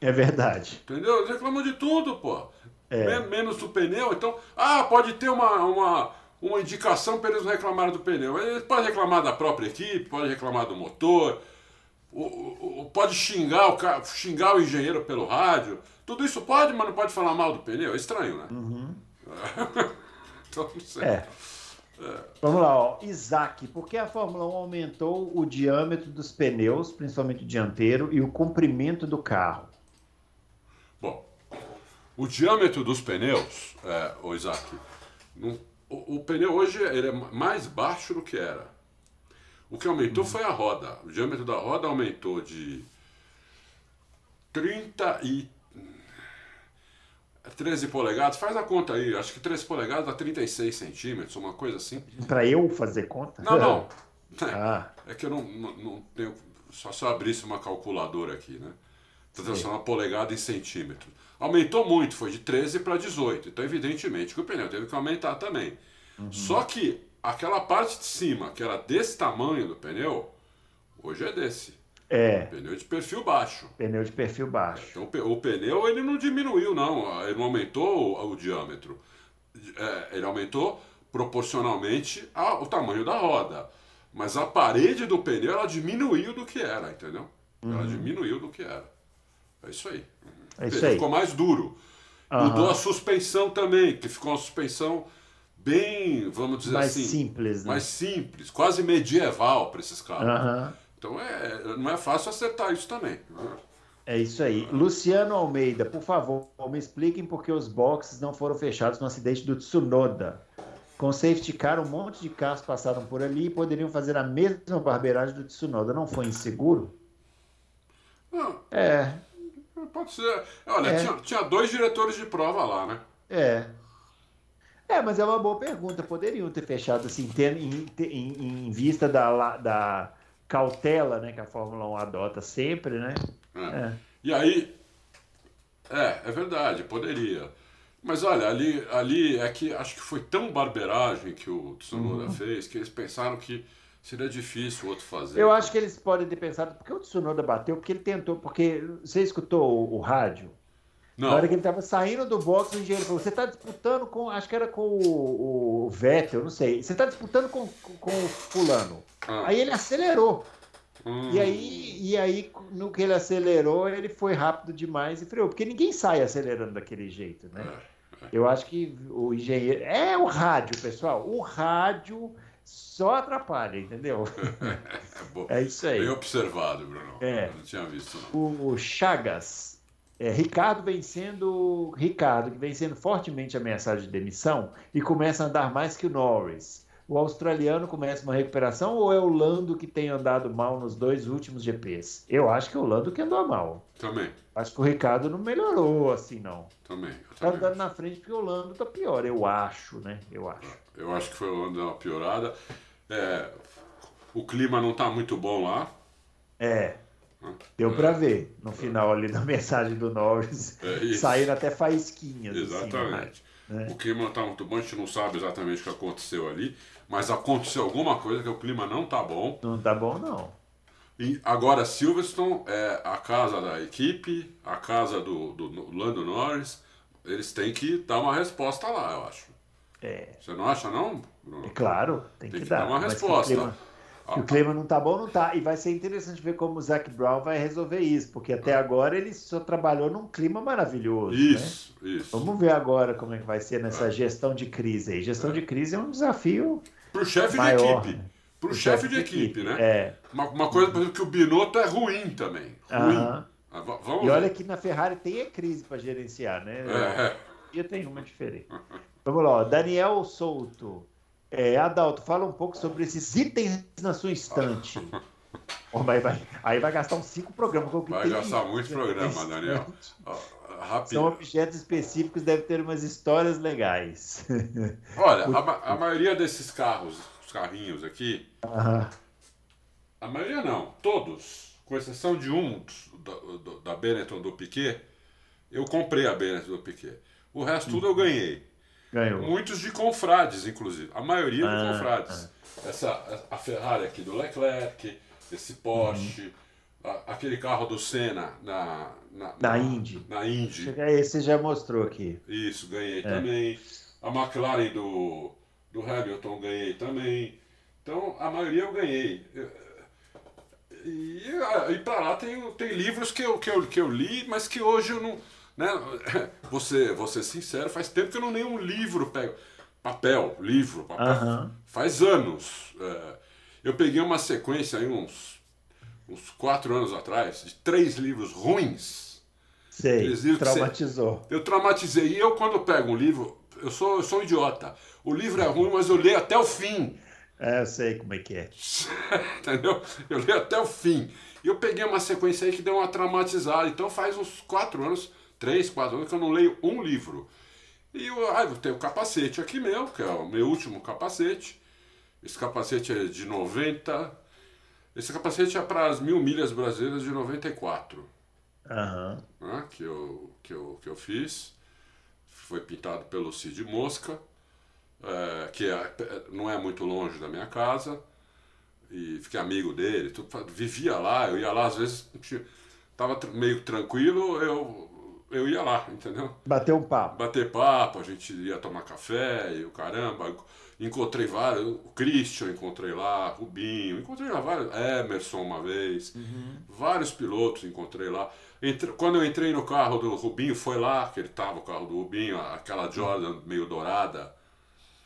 É verdade. Entendeu? Eles reclamam de tudo, pô. É. Menos do pneu. Então, ah, pode ter uma, uma, uma indicação para eles não reclamarem do pneu. Eles podem reclamar da própria equipe, pode reclamar do motor, o, o, pode xingar o, xingar o engenheiro pelo rádio. Tudo isso pode, mas não pode falar mal do pneu. É estranho, né? Uhum. então, não sei. É. Vamos lá, ó. Isaac, por que a Fórmula 1 aumentou o diâmetro dos pneus, principalmente o dianteiro, e o comprimento do carro? Bom, o diâmetro dos pneus, é, ô Isaac, não, o, o, pneu hoje ele é mais baixo do que era. O que aumentou hum. foi a roda. O diâmetro da roda aumentou de 30 e 13 polegadas, faz a conta aí, acho que 13 polegadas dá 36 centímetros, uma coisa assim. Para eu fazer conta? Não, não. É, ah. é que eu não, não, não, tenho. Só se eu abrisse uma calculadora aqui, né? Transformar uma polegada em centímetros. Aumentou muito, foi de 13 para 18. Então, evidentemente, que o pneu teve que aumentar também. Uhum. Só que aquela parte de cima, que era desse tamanho do pneu, hoje é desse. É. Pneu de perfil baixo. Pneu de perfil baixo. Então, o pneu ele não diminuiu, não. Ele não aumentou o, o diâmetro. É, ele aumentou proporcionalmente ao tamanho da roda. Mas a parede do pneu ela diminuiu do que era, entendeu? Uhum. Ela diminuiu do que era. É isso aí. É isso aí. Ficou mais duro. Uhum. Mudou a suspensão também, que ficou uma suspensão bem, vamos dizer mais assim. Mais simples, né? Mais simples, quase medieval para esses carros. Uhum. Então é, não é fácil acertar isso também. É isso aí. Luciano Almeida, por favor, me expliquem por que os boxes não foram fechados no acidente do Tsunoda. Com safety car, um monte de carros passaram por ali e poderiam fazer a mesma barbeiragem do Tsunoda. Não foi inseguro? Não. É. Pode ser. Olha, é. Tinha, tinha dois diretores de prova lá, né? É. É, mas é uma boa pergunta. Poderiam ter fechado assim, em, em, em vista da, da cautela né, que a Fórmula 1 adota sempre, né? É. É. E aí, é, é verdade, poderia. Mas olha, ali, ali é que acho que foi tão barberagem que o Tsunoda uhum. fez que eles pensaram que seria difícil o outro fazer. Eu acho que eles podem ter pensado, porque o Tsunoda bateu, porque ele tentou, porque você escutou o, o rádio? Não. Na hora que ele estava saindo do box, o engenheiro falou: você está disputando com. Acho que era com o, o Vettel, não sei. Você está disputando com, com o fulano. Ah. Aí ele acelerou. Hum. E, aí, e aí, no que ele acelerou, ele foi rápido demais e freou. Porque ninguém sai acelerando daquele jeito, né? É, é. Eu acho que o engenheiro. É o rádio, pessoal. O rádio só atrapalha, entendeu? é, isso aí. Bem observado, Bruno. É. Eu não tinha visto. Não. O Chagas é, Ricardo vem sendo Ricardo que vem sendo fortemente ameaçado de demissão e começa a andar mais que o Norris. O australiano começa uma recuperação ou é o Lando que tem andado mal nos dois últimos GPs? Eu acho que é o Lando que andou mal. Também. Acho que o Ricardo não melhorou assim, não. Também. Tá andando na frente porque o Lando tá pior, eu acho, né? Eu acho. Eu acho que foi o Lando uma piorada. É, o clima não tá muito bom lá. É. Deu para ver no final ali da mensagem do Norris, é saíram até faísquinhas. Exatamente. Assim, né? O clima está muito bom, a gente não sabe exatamente o que aconteceu ali, mas aconteceu alguma coisa que o clima não está bom. Não está bom, não. E agora, Silverstone é a casa da equipe, a casa do, do Lando Norris, eles têm que dar uma resposta lá, eu acho. É. Você não acha, não? É claro, tem, tem que, que, dar, uma resposta. Ah, o clima não tá bom, não tá. E vai ser interessante ver como o Zac Brown vai resolver isso, porque até ah. agora ele só trabalhou num clima maravilhoso. Isso, né? isso. Vamos ver agora como é que vai ser nessa ah. gestão de crise aí. Gestão é. de crise é um desafio. Para o chefe de equipe. Para o chefe de, equipe, equipe, né? É. Uma, uma coisa, por exemplo, que o Binotto é ruim também. Ruim. Ah, vamos e olha que na Ferrari tem a crise para gerenciar, né? É. E tem uma diferente. Vamos lá, ó. Daniel Souto. É, Adalto, fala um pouco sobre esses itens na sua estante. oh, vai, vai, aí vai gastar uns cinco programas. Vai gastar muitos programas, Daniel. São objetos específicos, deve ter umas histórias legais. Olha, a, a, maioria desses carros, os carrinhos aqui, a maioria não, todos, com exceção de um da, da Benetton do Piquet, eu comprei a Benetton do Piquet. O resto tudo eu ganhei. Ganhou. Muitos de confrades, inclusive. A maioria ah, de confrades. Ah. Essa, a Ferrari aqui do Leclerc, esse Porsche, uhum. Aquele carro do Senna na, na, na, Indy. Na Indy. Esse já mostrou aqui. Isso, ganhei é. também. A McLaren do, do Hamilton ganhei também. Então, a maioria eu ganhei. E, e para lá tem, tem livros que eu, que, eu, que eu li, mas que hoje eu não né? Você, você sincero, faz tempo que eu não leio um livro. Pego. papel, livro, papel. Aham. Faz anos. É, eu peguei uma sequência aí, uns, uns quatro anos atrás, de três livros ruins. Sei, Aqueles livros que você- traumatizou. Eu traumatizei. E eu, quando pego um livro, eu sou, eu sou um idiota. O livro é ruim, mas eu leio até o fim. É, eu sei como é que é. Entendeu? Eu li até o fim. E eu peguei uma sequência aí que deu uma traumatizada. Então faz uns quatro anos, três, quatro anos que eu não leio um livro. E eu, ah, eu tenho o capacete aqui meu, que é o meu último capacete. Esse capacete é de 90. Esse capacete é para as mil milhas brasileiras de 94 Aham. né, que, eu, que, eu, que eu fiz. Foi pintado pelo Cid Mosca, é, que é- não é muito longe da minha casa. E fiquei amigo dele, tudo, vivia lá, eu ia lá, às vezes estava meio tranquilo, eu, eu ia lá, entendeu? Bateu um papo. Bater papo, a gente ia tomar café e o caramba. Encontrei vários, o Christian encontrei lá, Rubinho, encontrei lá vários, Emerson uma vez, vários pilotos encontrei lá. Entre- quando eu entrei no carro do Rubinho, foi lá que ele tava, o carro do Rubinho, aquela Jordan meio dourada,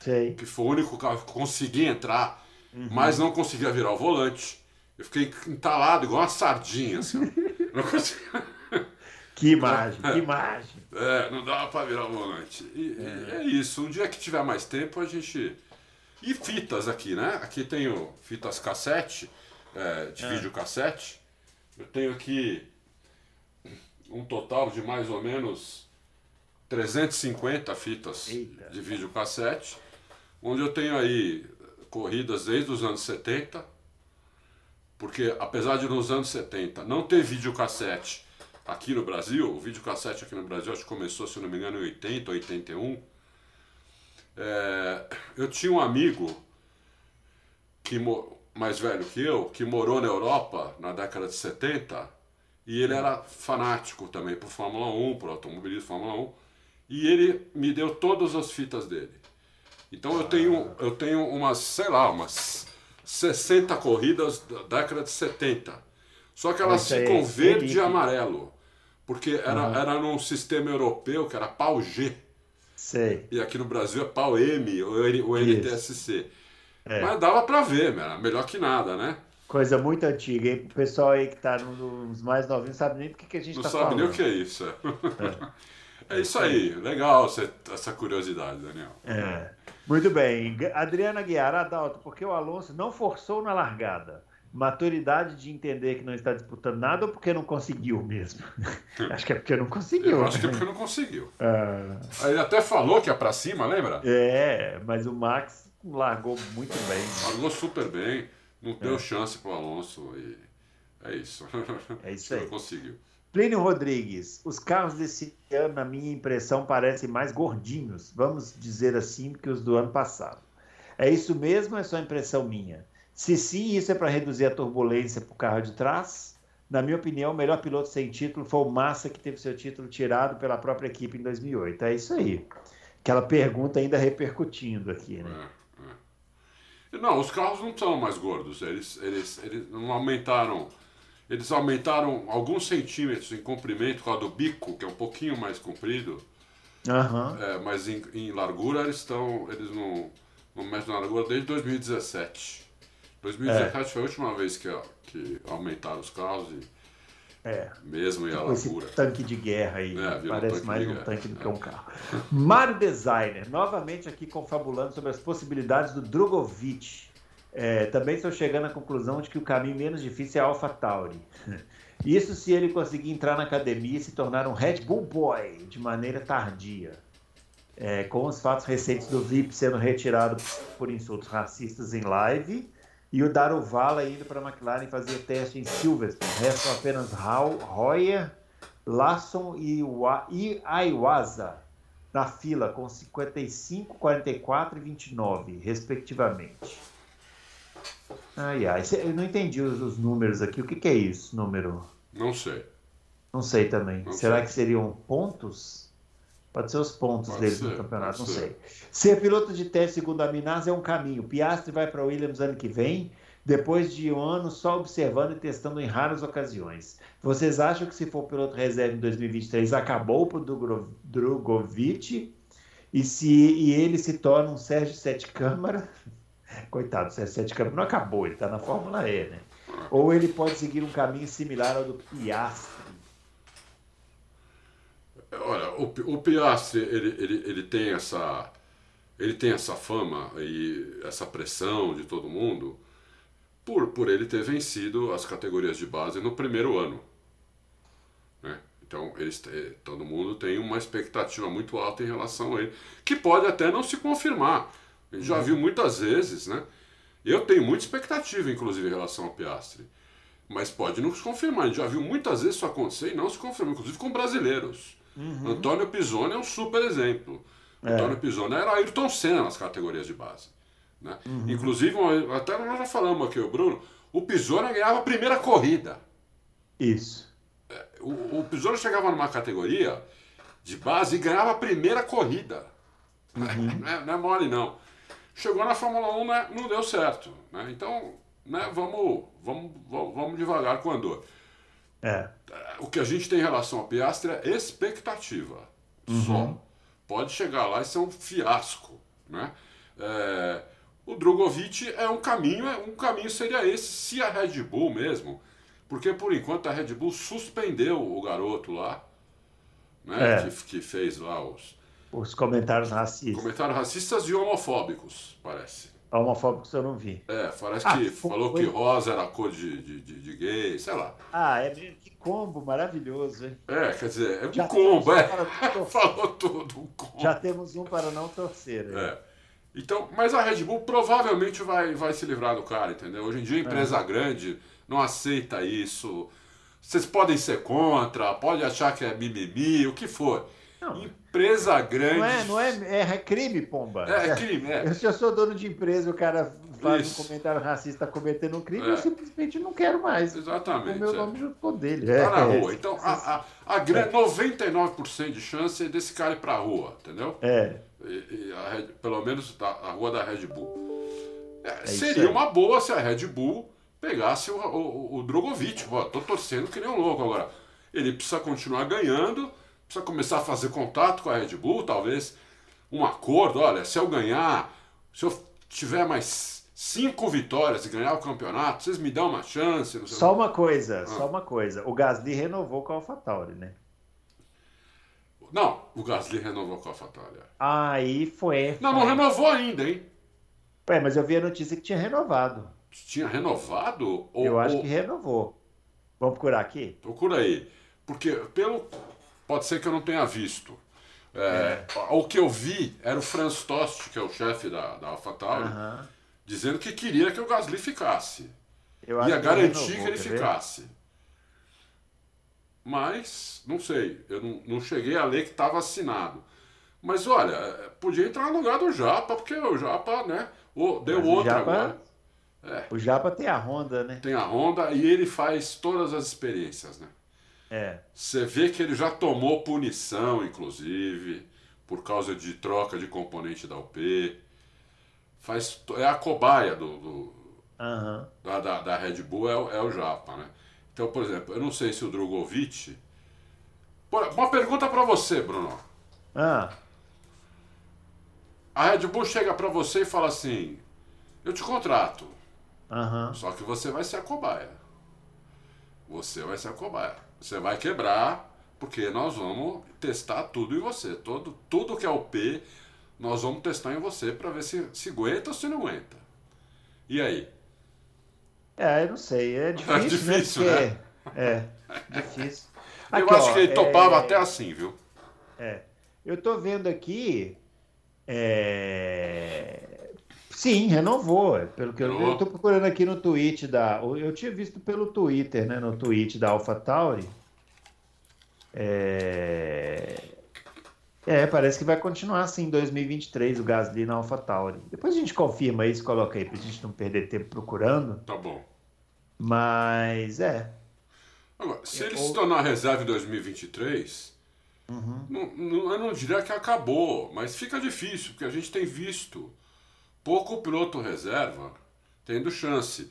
Sei. que foi o único carro que consegui entrar, mas não conseguia virar o volante. Eu fiquei entalado igual uma sardinha, assim. não conseguia. Que imagem, que imagem. É, não dava pra virar o volante. E e é. isso. Um dia que tiver mais tempo, a gente. E fitas aqui, né? Aqui tenho fitas cassete, é, de videocassete. Eu tenho aqui um total de mais ou menos 350 fitas Eita. de videocassete, onde eu tenho aí corridas desde os anos 70, porque apesar de nos anos 70 não ter videocassete aqui no Brasil, o videocassete aqui no Brasil acho que começou, se não me engano, em 80, 81. É, eu tinha um amigo que mais velho que eu, que morou na Europa na década de 70, e ele era fanático também por Fórmula 1, por automobilismo Fórmula 1, e ele me deu todas as fitas dele. Então eu tenho, eu tenho umas, sei lá, umas 60 corridas da década de 70. Só que elas ficam verde e amarelo. Porque era, era num sistema europeu que era pau G. Sei. E aqui no Brasil é pau M, o NTSC. É. Mas dava pra ver, era melhor que nada, né? Coisa muito antiga, hein? O pessoal aí que tá nos mais novinhos não sabe nem do que, que a gente Não tá sabe falando. nem o que é isso. É, é isso aí, legal essa curiosidade, Daniel. É. Muito bem. Adriana Guiar, Adalto, porque o Alonso não forçou na largada? Maturidade de entender que não está disputando nada ou porque não conseguiu mesmo? acho que é porque não conseguiu. Eu acho que é né? porque não conseguiu. Ah, Ele até falou que é pra cima, lembra? é, mas o Max largou muito bem. Falou super bem, não deu chance pro Alonso e é isso. É isso aí. Não conseguiu. Plínio Rodrigues, os carros desse ano, na minha impressão, parecem mais gordinhos, vamos dizer assim, que os do ano passado. É isso mesmo ou é só impressão minha? Se sim, isso é para reduzir a turbulência para o carro de trás? Na minha opinião, o melhor piloto sem título foi o Massa, que teve seu título tirado pela própria equipe em 2008. É isso aí. Aquela pergunta ainda repercutindo aqui, né? É, é. Não, os carros não são mais gordos. Eles, eles, eles não aumentaram. Eles aumentaram alguns centímetros em comprimento por causa do bico, que é um pouquinho mais comprido. Aham. É, mas em, em largura eles estão. Eles não, não mexem na largura desde 2017. 2017 foi a última vez que, que aumentaram os carros e É. mesmo e a esse tanque de guerra aí. É, um Parece tanque mais um guerra. tanque do que É. um carro. Mário Designer, novamente aqui confabulando sobre as possibilidades do Drogovic. É, também estou chegando à conclusão de que o caminho menos difícil é a AlphaTauri. Isso se ele conseguir entrar na academia e se tornar um Red Bull Boy de maneira tardia. É, com os fatos recentes do VIP sendo retirado por insultos racistas em live e o Daruvala indo para a McLaren fazer teste em Silverstone. Restam apenas Hau- Royer, Larson e, e Aiwaza na fila com 55, 44 e 29, respectivamente. Ai, ai, eu não entendi os, os números aqui. O que, que é isso, número? Não sei. Não sei também. Não Será sei. que seriam pontos? Pode ser os pontos Pode deles ser, no campeonato, não ser. sei. Ser piloto de teste segundo a Minas é um caminho. Piastri vai para Williams ano que vem, depois de um ano só observando e testando em raras ocasiões. Vocês acham que se for piloto reserva em 2023 acabou para o Drogovic? E, se, e ele se torna um Sérgio Sete Câmara, coitado, o Sérgio Sete Câmara não acabou, ele está na Fórmula E, né? Ou ele pode seguir um caminho similar ao do Piastri. Olha, o, o Piastri, ele, ele, ele tem essa ele tem essa fama e essa pressão de todo mundo por, por ele ter vencido as categorias de base no primeiro ano. Né? Então, eles, todo mundo tem uma expectativa muito alta em relação a ele, que pode até não se confirmar. A gente já uhum. viu muitas vezes, né? Eu tenho muita expectativa, inclusive, em relação ao Piastre. Mas pode não se confirmar. A gente já viu muitas vezes isso acontecer e não se confirma, inclusive com brasileiros. Uhum. Antônio Pisoni é um super exemplo. É. Antônio Pisoni era Ayrton Senna nas categorias de base. Né? Uhum. Inclusive, até nós já falamos aqui, o Bruno, o Pisoni ganhava a primeira corrida. Isso. É, o, o Pisoni chegava numa categoria de base e ganhava a primeira corrida. Uhum. Não, é, não é mole, não. Chegou na Fórmula 1, né, não deu certo. Né? Então, né, vamos, vamos, vamos devagar com o Andor. É. O que a gente tem em relação ao Piastre é expectativa. Uhum. Só. Pode chegar lá e ser um fiasco. Né? É, o Drogovic é um caminho, é, um caminho seria esse, se a Red Bull mesmo, porque por enquanto a Red Bull suspendeu o garoto lá, né, é. que, que fez lá os, os comentários racistas. Comentários racistas e homofóbicos, parece. Homofóbicos eu não vi. É, parece ah, que foi, falou foi... que rosa era cor de, de, de, de, gay, sei lá. Ah, é que combo maravilhoso, hein? É, quer dizer, é um Já combo, é. falou tudo, um combo. Já temos um para não torcer. Hein? É. Então, mas a Red Bull provavelmente vai, vai se livrar do cara, entendeu? Hoje em dia, empresa é. grande não aceita isso. Vocês podem ser contra, pode achar que é mimimi, o que for. Não. Empresa grande. Não é, não é, é crime, pomba. É, é crime, é. Eu, se eu sou dono de empresa, o cara faz Isso. um comentário racista cometendo um crime, é. eu simplesmente não quero mais. Exatamente. O meu nome é. junto com dele. Tá na é. rua. Então, a, a, a, 99% de chance é desse cara ir pra rua, entendeu? É. E, e Red, pelo menos a, rua da Red Bull. É, seria uma boa se a Red Bull pegasse o, o, o Drogovic. Ó, tô torcendo que nem um louco agora. Ele precisa continuar ganhando precisa começar a fazer contato com a Red Bull, talvez um acordo. Olha, se eu ganhar, se eu tiver mais cinco vitórias e ganhar o campeonato, vocês me dão uma chance. só uma coisa, ah. só uma coisa. O Gasly renovou com a AlphaTauri, né? Não, o Gasly renovou com a AlphaTauri. Aí foi. Não, não renovou ainda, hein? É, mas eu vi a notícia que tinha renovado. Tinha renovado? Ou, eu acho ou... que renovou. Vamos procurar aqui? Procura aí. Porque pelo Pode ser que eu não tenha visto. É, é. O que eu vi era o Franz Tost, que é o chefe da, da AlphaTauri, dizendo que queria que o Gasly ficasse. Eu Ia garantir que, que ele ficasse. Mas, não sei, eu não, não cheguei a ler que estava assinado. Mas olha, podia entrar no lugar do Japa, porque o Japa, né, deu outra Japa, agora. É. O Japa tem a Honda, né? Tem a Honda e ele faz todas as experiências, né? É. Você vê que ele já tomou punição, inclusive, por causa de troca de componente da UP. Faz, é a cobaia do, do uhum. da, da, da, Red Bull, é, o, é o Japa, né? Então, por exemplo, eu não sei se o Drogovic. Uma pergunta para você, Bruno. Ah. A Red Bull chega para você e fala assim: Eu te contrato. Uhum. Só que você vai ser a cobaia. Você vai ser a cobaia. Você vai quebrar, porque nós vamos testar tudo em você. Todo, tudo que é o P, nós vamos testar em você para ver se, se aguenta ou se não aguenta. E aí? É, eu não sei. É difícil, é difícil né? né? É, é, difícil. Aqui, eu acho ó, que ele topava é... até assim, viu? É. Eu tô vendo aqui. É... Sim, renovou. É, pelo que eu, estou procurando aqui no tweet da. Eu tinha visto pelo Twitter, né? No tweet da AlphaTauri. É... é, parece que vai continuar assim em 2023 o Gasly na AlphaTauri. Depois a gente confirma isso, coloca aí, pra gente não perder tempo procurando. Tá bom. Mas é. Agora, se ele se tornar reserva em 2023, uhum. não, não, eu não diria que acabou, mas fica difícil, porque a gente tem visto pouco piloto reserva tendo chance.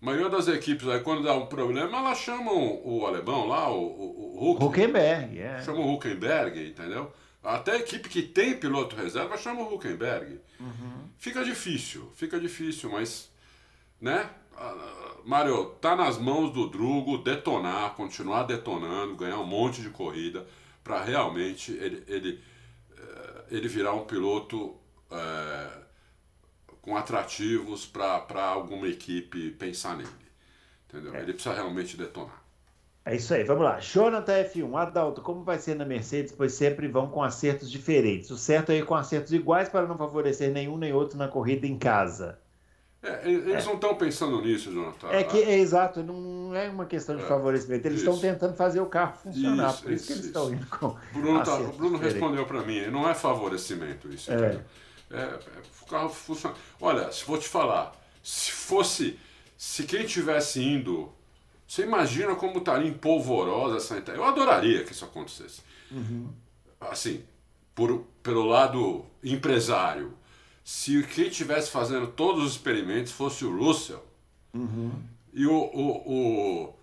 A maioria das equipes aí, quando dá um problema, elas chamam o alemão lá, o, o, o Huckenberg. É. Chamam o Huckenberg, entendeu? Até a equipe que tem piloto reserva chama o Huckenberg. Uhum. Fica difícil, fica difícil, mas, né? Mário, tá nas mãos do Drugo detonar, continuar detonando, ganhar um monte de corrida para realmente ele, ele, eh, ele virar um piloto é, com atrativos para alguma equipe pensar nele. Entendeu? É. Ele precisa realmente detonar. É isso aí, vamos lá. Jonathan F1, Adalto, como vai ser na Mercedes? Pois sempre vão com acertos diferentes. O certo é ir com acertos iguais para não favorecer nenhum nem outro na corrida em casa. É, eles é. não estão pensando nisso, Jonathan. É que é exato, não é uma questão de é, favorecimento. Eles estão tentando fazer o carro funcionar, isso, por isso, isso que eles estão indo com. Bruno, tá, Bruno respondeu para mim, não é favorecimento isso. É. é. o carro funciona. Olha, se vou te falar, se fosse, se quem tivesse indo, você imagina como estaria em polvorosa essa. Eu adoraria que isso acontecesse. Uhum. Assim, por, pelo lado empresário se quem estivesse fazendo todos os experimentos fosse o Russell uhum. e o, o, o,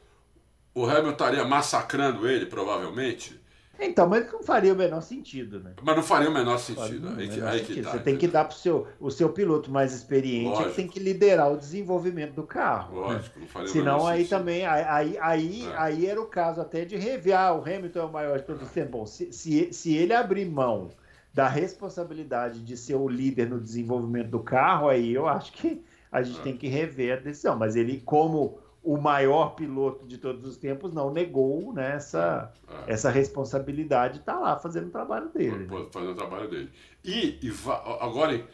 o Hamilton estaria massacrando ele, provavelmente. Então, mas não faria o menor sentido, né? Mas não faria o menor sentido. Aí, menor aí sentido. Que tá, Você tem que dar para o seu, o seu piloto mais experiente, Lógico. que tem que liderar o desenvolvimento do carro. Lógico, não faria Senão, o menor aí sentido. também, aí, aí, é. aí era o caso até de rever, ah, o Hamilton é o maior de todos os tempos. Bom, se, se, se ele abrir mão da responsabilidade de ser o líder no desenvolvimento do carro, aí eu acho que a gente é. tem que rever a decisão. Mas ele, como o maior piloto de todos os tempos, não negou né, essa, é. essa responsabilidade, está lá fazendo o trabalho dele. Né? Fazendo o trabalho dele. E, e agora,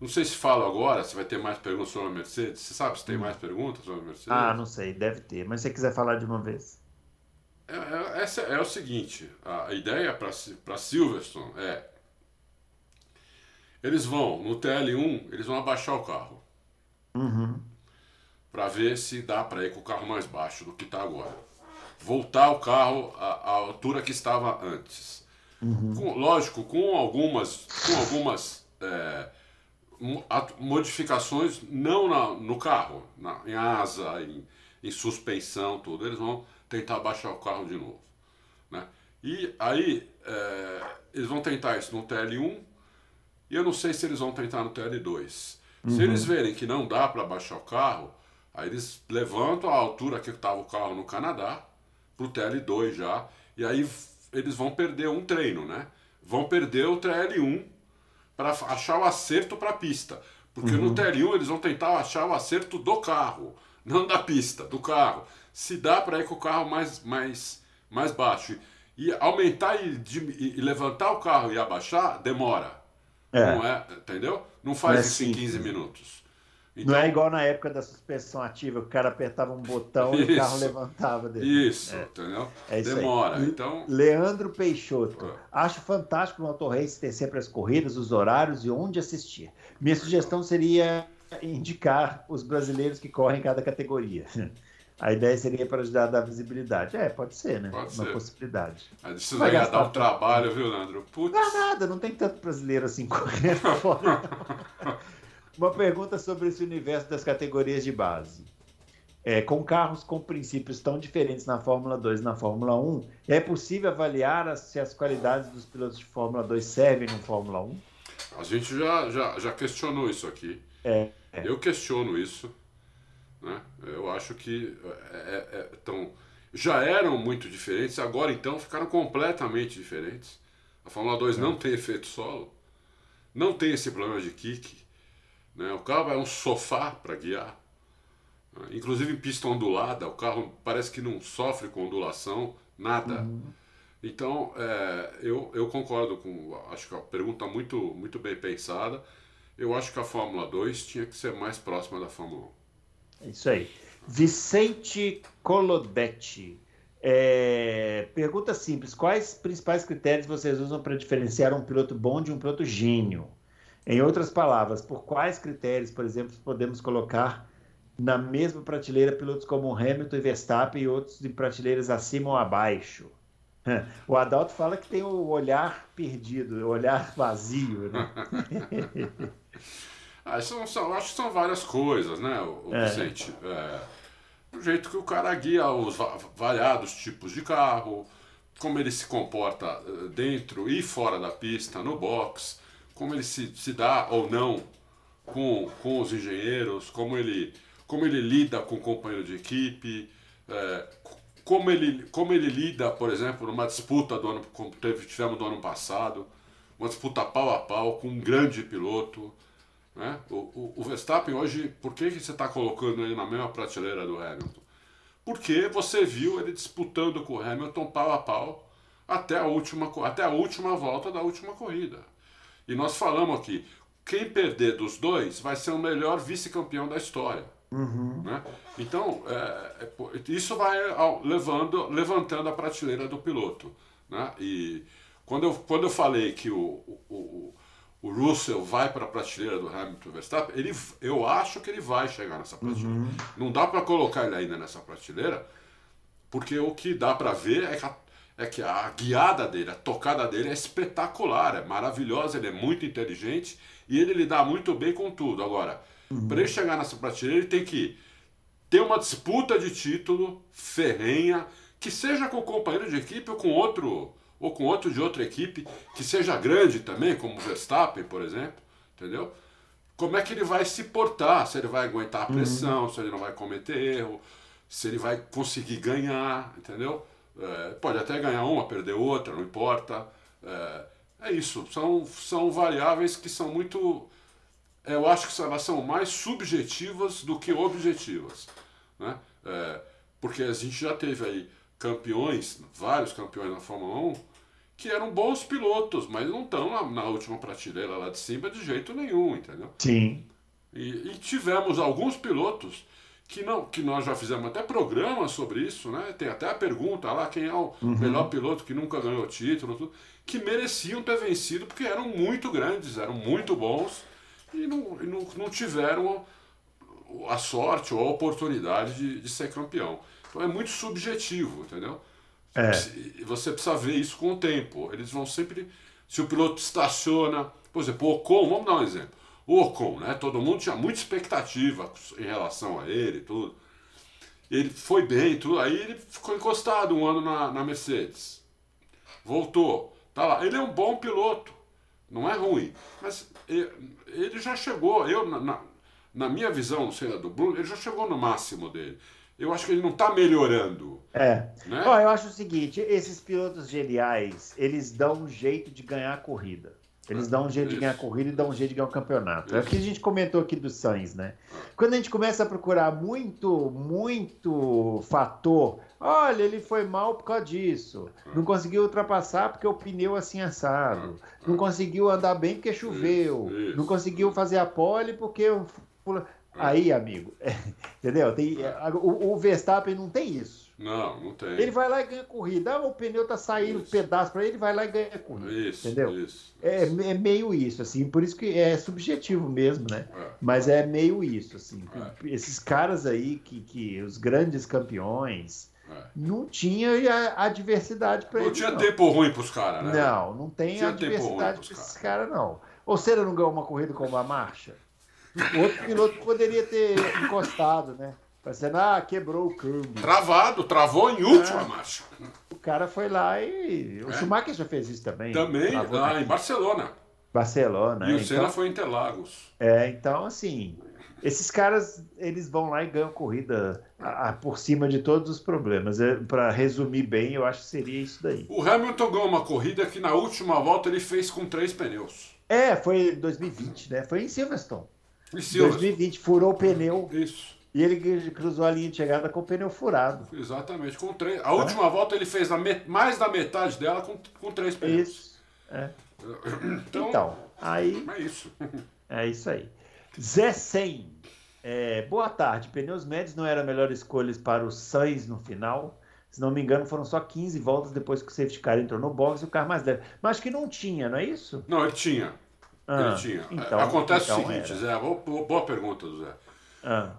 não sei se fala agora, se vai ter mais perguntas sobre a Mercedes. Você sabe se tem hum. mais perguntas sobre a Mercedes? Ah, não sei, deve ter. Mas se você quiser falar de uma vez. É, é, essa é o seguinte: a ideia para Silverstone é eles vão, no TL1, eles vão abaixar o carro. Uhum. Para ver se dá para ir com o carro mais baixo do que está agora. Voltar o carro à, à, altura que estava antes. Uhum. Com, lógico, com algumas, com algumas é, modificações, não na, no carro, na, em asa, em, em suspensão, tudo. Eles vão tentar baixar o carro de novo. Né? E aí, é, eles vão tentar isso no TL1 e eu não sei se eles vão tentar no TL2. Uhum. Se eles verem que não dá para baixar o carro, aí eles levantam a altura que estava o carro no Canadá para o TL2 já. E aí eles vão perder um treino, né? Vão perder o TL1 para achar o acerto para a pista. Porque uhum. no TL1 eles vão tentar achar o acerto do carro, não da pista, do carro. Se dá para ir com o carro mais, mais, mais baixo. E aumentar e, e levantar o carro e abaixar, demora. É. Não é, entendeu? Não faz é isso em 15 minutos. Então, não é igual na época da suspensão ativa, que o cara apertava um botão isso, e o carro levantava dele. Isso, é. entendeu? É isso Demora. Aí. Então... Leandro Peixoto. Acho fantástico no Auto Race ter sempre as corridas, os horários e onde assistir. Minha sugestão seria indicar os brasileiros que correm em cada categoria. A ideia seria para ajudar a dar visibilidade. É, pode ser, né? Pode Uma ser. possibilidade. Mas isso vai dar um trabalho, viu, Leandro? Putz. Não nada, não tem tanto brasileiro assim correndo fora. Uma pergunta sobre esse universo das categorias de base. É, com carros com princípios tão diferentes na Fórmula 2 e na Fórmula 1, é possível avaliar as, se as qualidades dos pilotos de Fórmula 2 servem no Fórmula 1? A gente já, já, já questionou isso aqui. É, é. Eu questiono isso. Né? Eu acho que é, é, é, tão, já eram muito diferentes, agora então ficaram completamente diferentes. A Fórmula 2 é. não tem efeito solo, não tem esse problema de kick. Né? O carro é um sofá para guiar. Né? Inclusive em pista ondulada, o carro parece que não sofre com ondulação, nada. Uhum. Então, é, eu, eu concordo com. Acho que a pergunta muito, muito bem pensada. Eu acho que a Fórmula 2 tinha que ser mais próxima da Fórmula 1. É isso aí. Vicente Colodetti. É, pergunta simples: quais principais critérios vocês usam para diferenciar um piloto bom de um piloto gênio? Em outras palavras, por quais critérios, por exemplo, podemos colocar na mesma prateleira pilotos como Hamilton e Verstappen e outros de prateleiras acima ou abaixo? O Adalto fala que tem o olhar perdido, o olhar vazio. Né? Ah, são, são, acho que são várias coisas, né, o, é. Vicente? É, o jeito que o cara guia os variados tipos de carro, como ele se comporta eh, dentro e fora da pista, no box, como ele se, se dá ou não com, com os engenheiros, como ele, como ele lida com o companheiro de equipe, é, como, ele, como ele lida, por exemplo, numa disputa do ano, como teve, tivemos do ano passado, uma disputa pau a pau com um grande piloto. Né? O, o, o Verstappen hoje, por que, que você está colocando ele na mesma prateleira do Hamilton? Porque você viu ele disputando com o Hamilton pau a pau até a última, até a última volta da última corrida. E nós falamos aqui, quem perder dos dois vai ser o melhor vice-campeão da história. Uhum. Né? Então, é, é, isso vai levando, levantando a prateleira do piloto. Né? E quando eu, quando eu falei que o, o, o Russell vai para a prateleira do Hamilton Verstappen, ele, eu acho que ele vai chegar nessa prateleira. Uhum. Não dá para colocar ele ainda nessa prateleira, porque o que dá para ver é que, a, é que a guiada dele, a tocada dele é espetacular, é maravilhosa, ele é muito inteligente e ele lidar muito bem com tudo. Agora, uhum. para ele chegar nessa prateleira, ele tem que ter uma disputa de título ferrenha, que seja com o companheiro de equipe ou com outro ou com outro de outra equipe que seja grande também, como o Verstappen, por exemplo, entendeu? Como é que ele vai se portar? Se ele vai aguentar a pressão, uhum. se ele não vai cometer erro, se ele vai conseguir ganhar, entendeu? É, pode até ganhar uma, perder outra, não importa. É, é, isso, são, são variáveis que são muito. Eu acho que elas são mais subjetivas do que objetivas. Né? É, porque a gente já teve aí campeões, vários campeões na Fórmula 1, que eram bons pilotos, mas não estão na, na, última prateleira lá de cima de jeito nenhum, entendeu? Sim. E, e, tivemos alguns pilotos que não que nós já fizemos até programas sobre isso, né? Tem até a pergunta lá quem é o uhum. melhor piloto que nunca ganhou título, tudo, que mereciam ter vencido porque eram muito grandes, eram muito bons e não, e não, não tiveram a sorte ou a oportunidade de, de ser campeão. Então é muito subjetivo, entendeu? É. Você precisa ver isso com o tempo. Eles vão sempre. Se o piloto estaciona, por exemplo, o Ocon, vamos dar um exemplo. O Ocon, né? Todo mundo tinha muita expectativa em relação a ele tudo. Ele foi bem tudo. Aí ele ficou encostado um ano na, na Mercedes. Voltou. Tá lá. Ele é um bom piloto. Não é ruim. Mas ele já chegou. Eu, na, na minha visão, sei lá, do Bruno, ele já chegou no máximo dele eu acho que ele não está melhorando. É. Né? Ó, eu acho o seguinte: esses pilotos geniais, eles dão um jeito de ganhar a corrida. Eles dão um jeito de ganhar a corrida e dão um jeito de ganhar o campeonato. É o que a gente comentou aqui do Sainz, né? Quando a gente começa a procurar muito, muito fator, olha, ele foi mal por causa disso. Não conseguiu ultrapassar porque o pneu assim assado. Não conseguiu andar bem porque choveu. Não conseguiu fazer a pole porque Aí, amigo, é, entendeu? Tem, o, o, Verstappen não tem isso. Não, não tem. Ele vai lá e ganha corrida. Ah, o pneu tá saindo isso. pedaço para ele, ele vai lá e ganha corrida. Isso, entendeu? Isso, é, é, meio isso, assim, por isso que é subjetivo mesmo, né? É. Mas é meio isso, assim. É. Esses caras aí, que, que os grandes campeões, é. não tinha adversidade para eles. Não tinha não. tempo ruim para os caras, né? Não, não tem adversidade para esses caras, não. Ou seja, não ganhou uma corrida com uma marcha? Outro piloto poderia ter encostado, né? Parecendo, ah, quebrou o câmbio. Travado, travou em última é. marcha. O cara foi lá e. O é. Schumacher já fez isso também. Também, lá em Barcelona. Barcelona. E o Senna então, foi em Interlagos. É, então, assim, esses caras, eles vão lá e ganham corrida a, a, por cima de todos os problemas. É, Para resumir bem, eu acho que seria isso daí. O Hamilton ganhou uma corrida que na última volta ele fez com três pneus. É, foi em 2020, né? Foi em Silverstone. 2020, furou o pneu. Isso. E ele cruzou a linha de chegada com o pneu furado. Exatamente, com três. A é. última volta ele fez met... mais da metade dela com, com três pneus. Isso. É. Então, então, aí. É isso. É isso aí. Zé 100. É, boa tarde. Pneus médios não era a melhor escolha para o Sainz no final. Se não me engano, foram só 15 voltas depois que o safety car entrou no box e o carro mais leve. Mas acho que não tinha, não é isso? Não, ele tinha. Ah, ele tinha. Então, Acontece então o seguinte, era. Zé, boa, pergunta, Zé. Ah.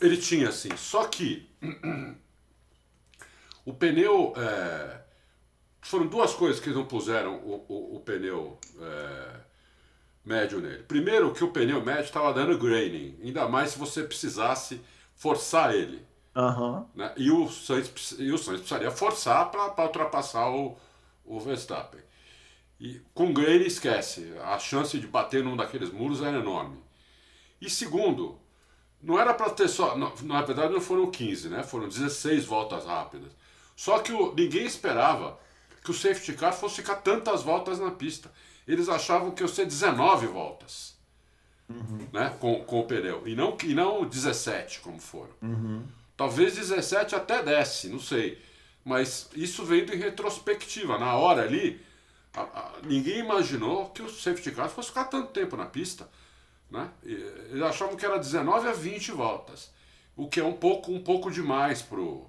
Ele tinha, assim, só que o pneu. É, foram duas coisas que eles não puseram o, o, o pneu é, médio nele. Primeiro, que o pneu médio estava dando graining, ainda mais se você precisasse forçar ele. Uhum. Né? E, o Sainz, e o Sainz precisaria forçar para ultrapassar o, o Verstappen. E com Green esquece, a chance de bater num daqueles muros era enorme. E segundo, não era para ter só. Não, na verdade, não foram 15, né? Foram 16 voltas rápidas. Só que o, ninguém esperava que o safety car fosse ficar tantas voltas na pista. Eles achavam que ia ser 19 voltas uhum. né? com, com o pneu. E não, e não 17, como foram. Uhum. Talvez 17 até desce, não sei. Mas isso vendo em retrospectiva. Na hora ali, a, a, ninguém imaginou que o safety car fosse ficar tanto tempo na pista. Né? Eles achavam que era 19 a 20 voltas, o que é um pouco, um pouco demais pro,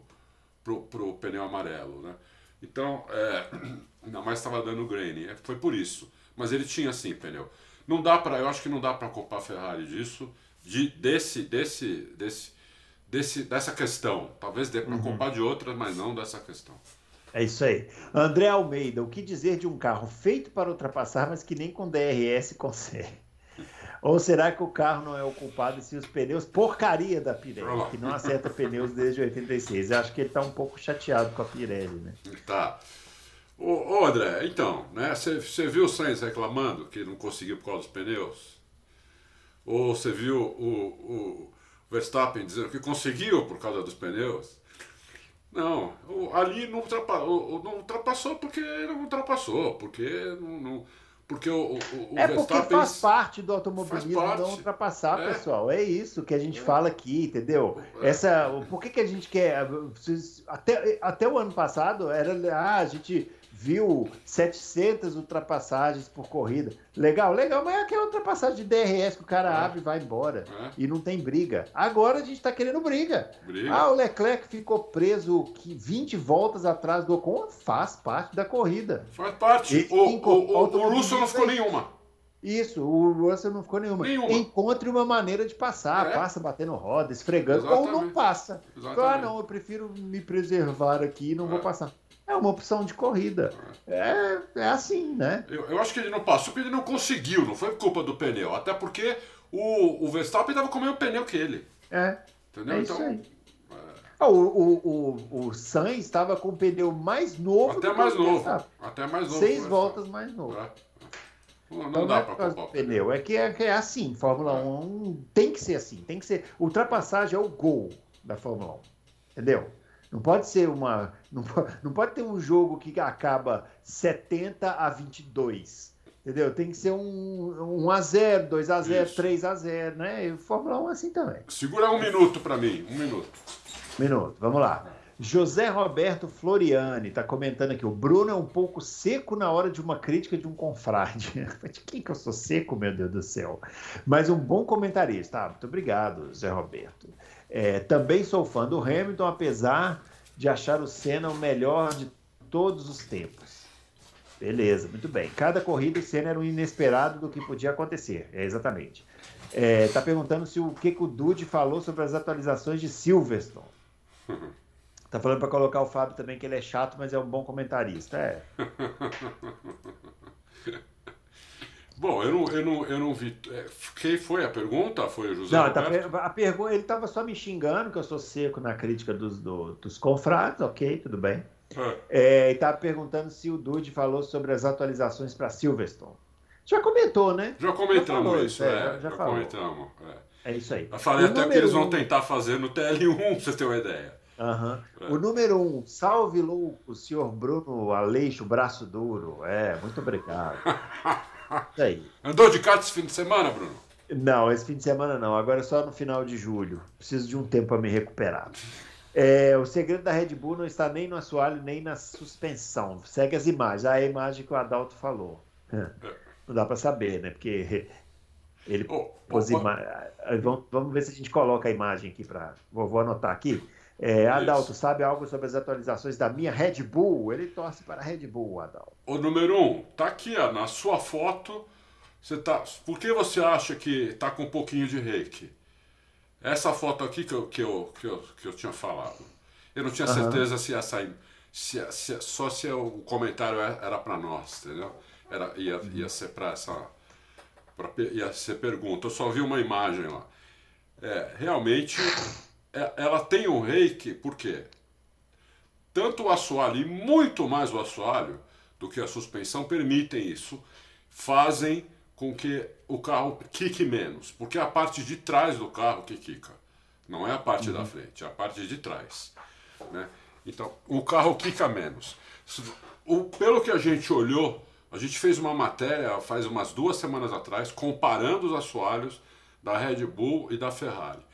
pro, pro pneu amarelo. Né? Então, é, ainda mais estava dando grain, foi por isso. Mas ele tinha sim pneu. Não dá para, eu acho que não dá para culpar a Ferrari disso, de, desse, desse, desse, desse, dessa questão. Talvez dê para uhum. culpar de outras, mas não dessa questão. É isso aí. André Almeida, o que dizer de um carro feito para ultrapassar, mas que nem com DRS consegue? Ou será que o carro não é o culpado se os pneus porcaria da Pirelli, que não acerta pneus desde 86? Eu acho que ele está um pouco chateado com a Pirelli, né? Tá. Ô, ô André, então, né? Você viu o Sainz reclamando que não conseguiu por causa dos pneus? Ou você viu o, o Verstappen dizendo que conseguiu por causa dos pneus? Não, ali não ultrapassou, não ultrapassou porque não ultrapassou, porque não, não porque o, o, o é porque faz parte do automobilismo parte. não ultrapassar, é. pessoal. É isso que a gente é. fala aqui, entendeu? É. Essa, por que, que a gente quer? Até, até o ano passado era ah, a gente viu 700 ultrapassagens por corrida. Legal, legal, mas é aquela ultrapassagem de DRS que o cara é. abre e vai embora. É. E não tem briga. Agora a gente está querendo briga. briga. Ah, o Leclerc ficou preso 20 voltas atrás do Ocon. Faz parte da corrida. Faz parte. o, o, o, o Russell não ficou nenhuma. Isso, o Russell não ficou nenhuma. nenhuma. Encontre uma maneira de passar. É. Passa batendo roda, esfregando, Exatamente. ou não passa. Exatamente. Ah, não, eu prefiro me preservar aqui e não é. vou passar. É uma opção de corrida. É, é assim, né? Eu, eu acho que ele não passou porque ele não conseguiu, não foi culpa do pneu. Até porque o, o Verstappen estava com o mesmo pneu que ele. É. Entendeu? É então. É... Ah, o, o, o, o Sainz estava com o pneu mais novo. Até mais novo. Até mais novo. Seis voltas mais novo. É. Não, não então, dá é para pneu. É que é, é assim, Fórmula 1 tem que ser assim, tem que ser. Ultrapassagem é o gol da Fórmula 1. Entendeu? Não pode ser uma. Não pode, não pode ter um jogo que acaba 70 a 22. Entendeu? Tem que ser um, 1x0, 2x0, 3x0, né? E Fórmula 1 é assim também. Segura um minuto para mim, um minuto. Minuto, vamos lá. José Roberto Floriani está comentando aqui. O Bruno é um pouco seco na hora de uma crítica de um confrade. De quem que eu sou seco, meu Deus do céu? Mas um bom comentarista. Ah, muito obrigado, José Roberto. É, também sou fã do Hamilton, apesar de achar o Senna o melhor de todos os tempos. Beleza, muito bem. Cada corrida o Senna era um inesperado do que podia acontecer. É, exatamente. Está é, perguntando se o que, que o Dude falou sobre as atualizações de Silverstone. Tá falando para colocar o Fábio também que ele é chato, mas é um bom comentarista. É. Bom, eu não, eu não, eu não vi. É, quem foi a pergunta? Foi o José não, tá, a pergunta, ele estava só me xingando, que eu sou seco na crítica dos, do, dos confrades, ok, tudo bem. É. É, estava perguntando se o Dude falou sobre as atualizações para Silverstone. Já comentou, né? Já comentamos já isso, é, é, já, já, já comentamos. É. é. isso aí. Eu falei o até que eles vão um... tentar fazer no TL1, pra você ter uma ideia. Uhum. O número um, salve louco, senhor Bruno Aleixo, braço duro. É, muito obrigado. aí. Andou de kart esse fim de semana, Bruno? Não, esse fim de semana não. Agora é só no final de julho. Preciso de um tempo para me recuperar. É, o segredo da Red Bull não está nem no assoalho, nem na suspensão. Segue as imagens. Ah, a imagem que o Adalto falou. É. Não dá para saber, né? Porque ele oh, pôs oh, oh. Vamos, vamos ver se a gente coloca a imagem aqui para. Vou, vou anotar aqui. É, Adalto, sabe algo sobre as atualizações da minha Red Bull? Ele torce para a Red Bull, Adalto. O número um, tá aqui ó, na sua foto. Você tá, por que você acha que tá com um pouquinho de reiki? Essa foto aqui que eu, que eu, que eu, que eu tinha falado. Eu não tinha uhum. certeza se essa se, se, só se o comentário é, era para nós, entendeu? Era, ia, ia ser para essa. Pra, ia ser pergunta. Eu só vi uma imagem lá. É, realmente ela tem um reiki, por quê? Tanto o assoalho e muito mais o assoalho do que a suspensão permitem isso, fazem com que o carro quique menos, porque é a parte de trás do carro que quica, não é a parte uhum. da frente, é a parte de trás. Né? Então, o carro quica menos. O, pelo que a gente olhou, a gente fez uma matéria faz umas duas semanas atrás, comparando os assoalhos da Red Bull e da Ferrari.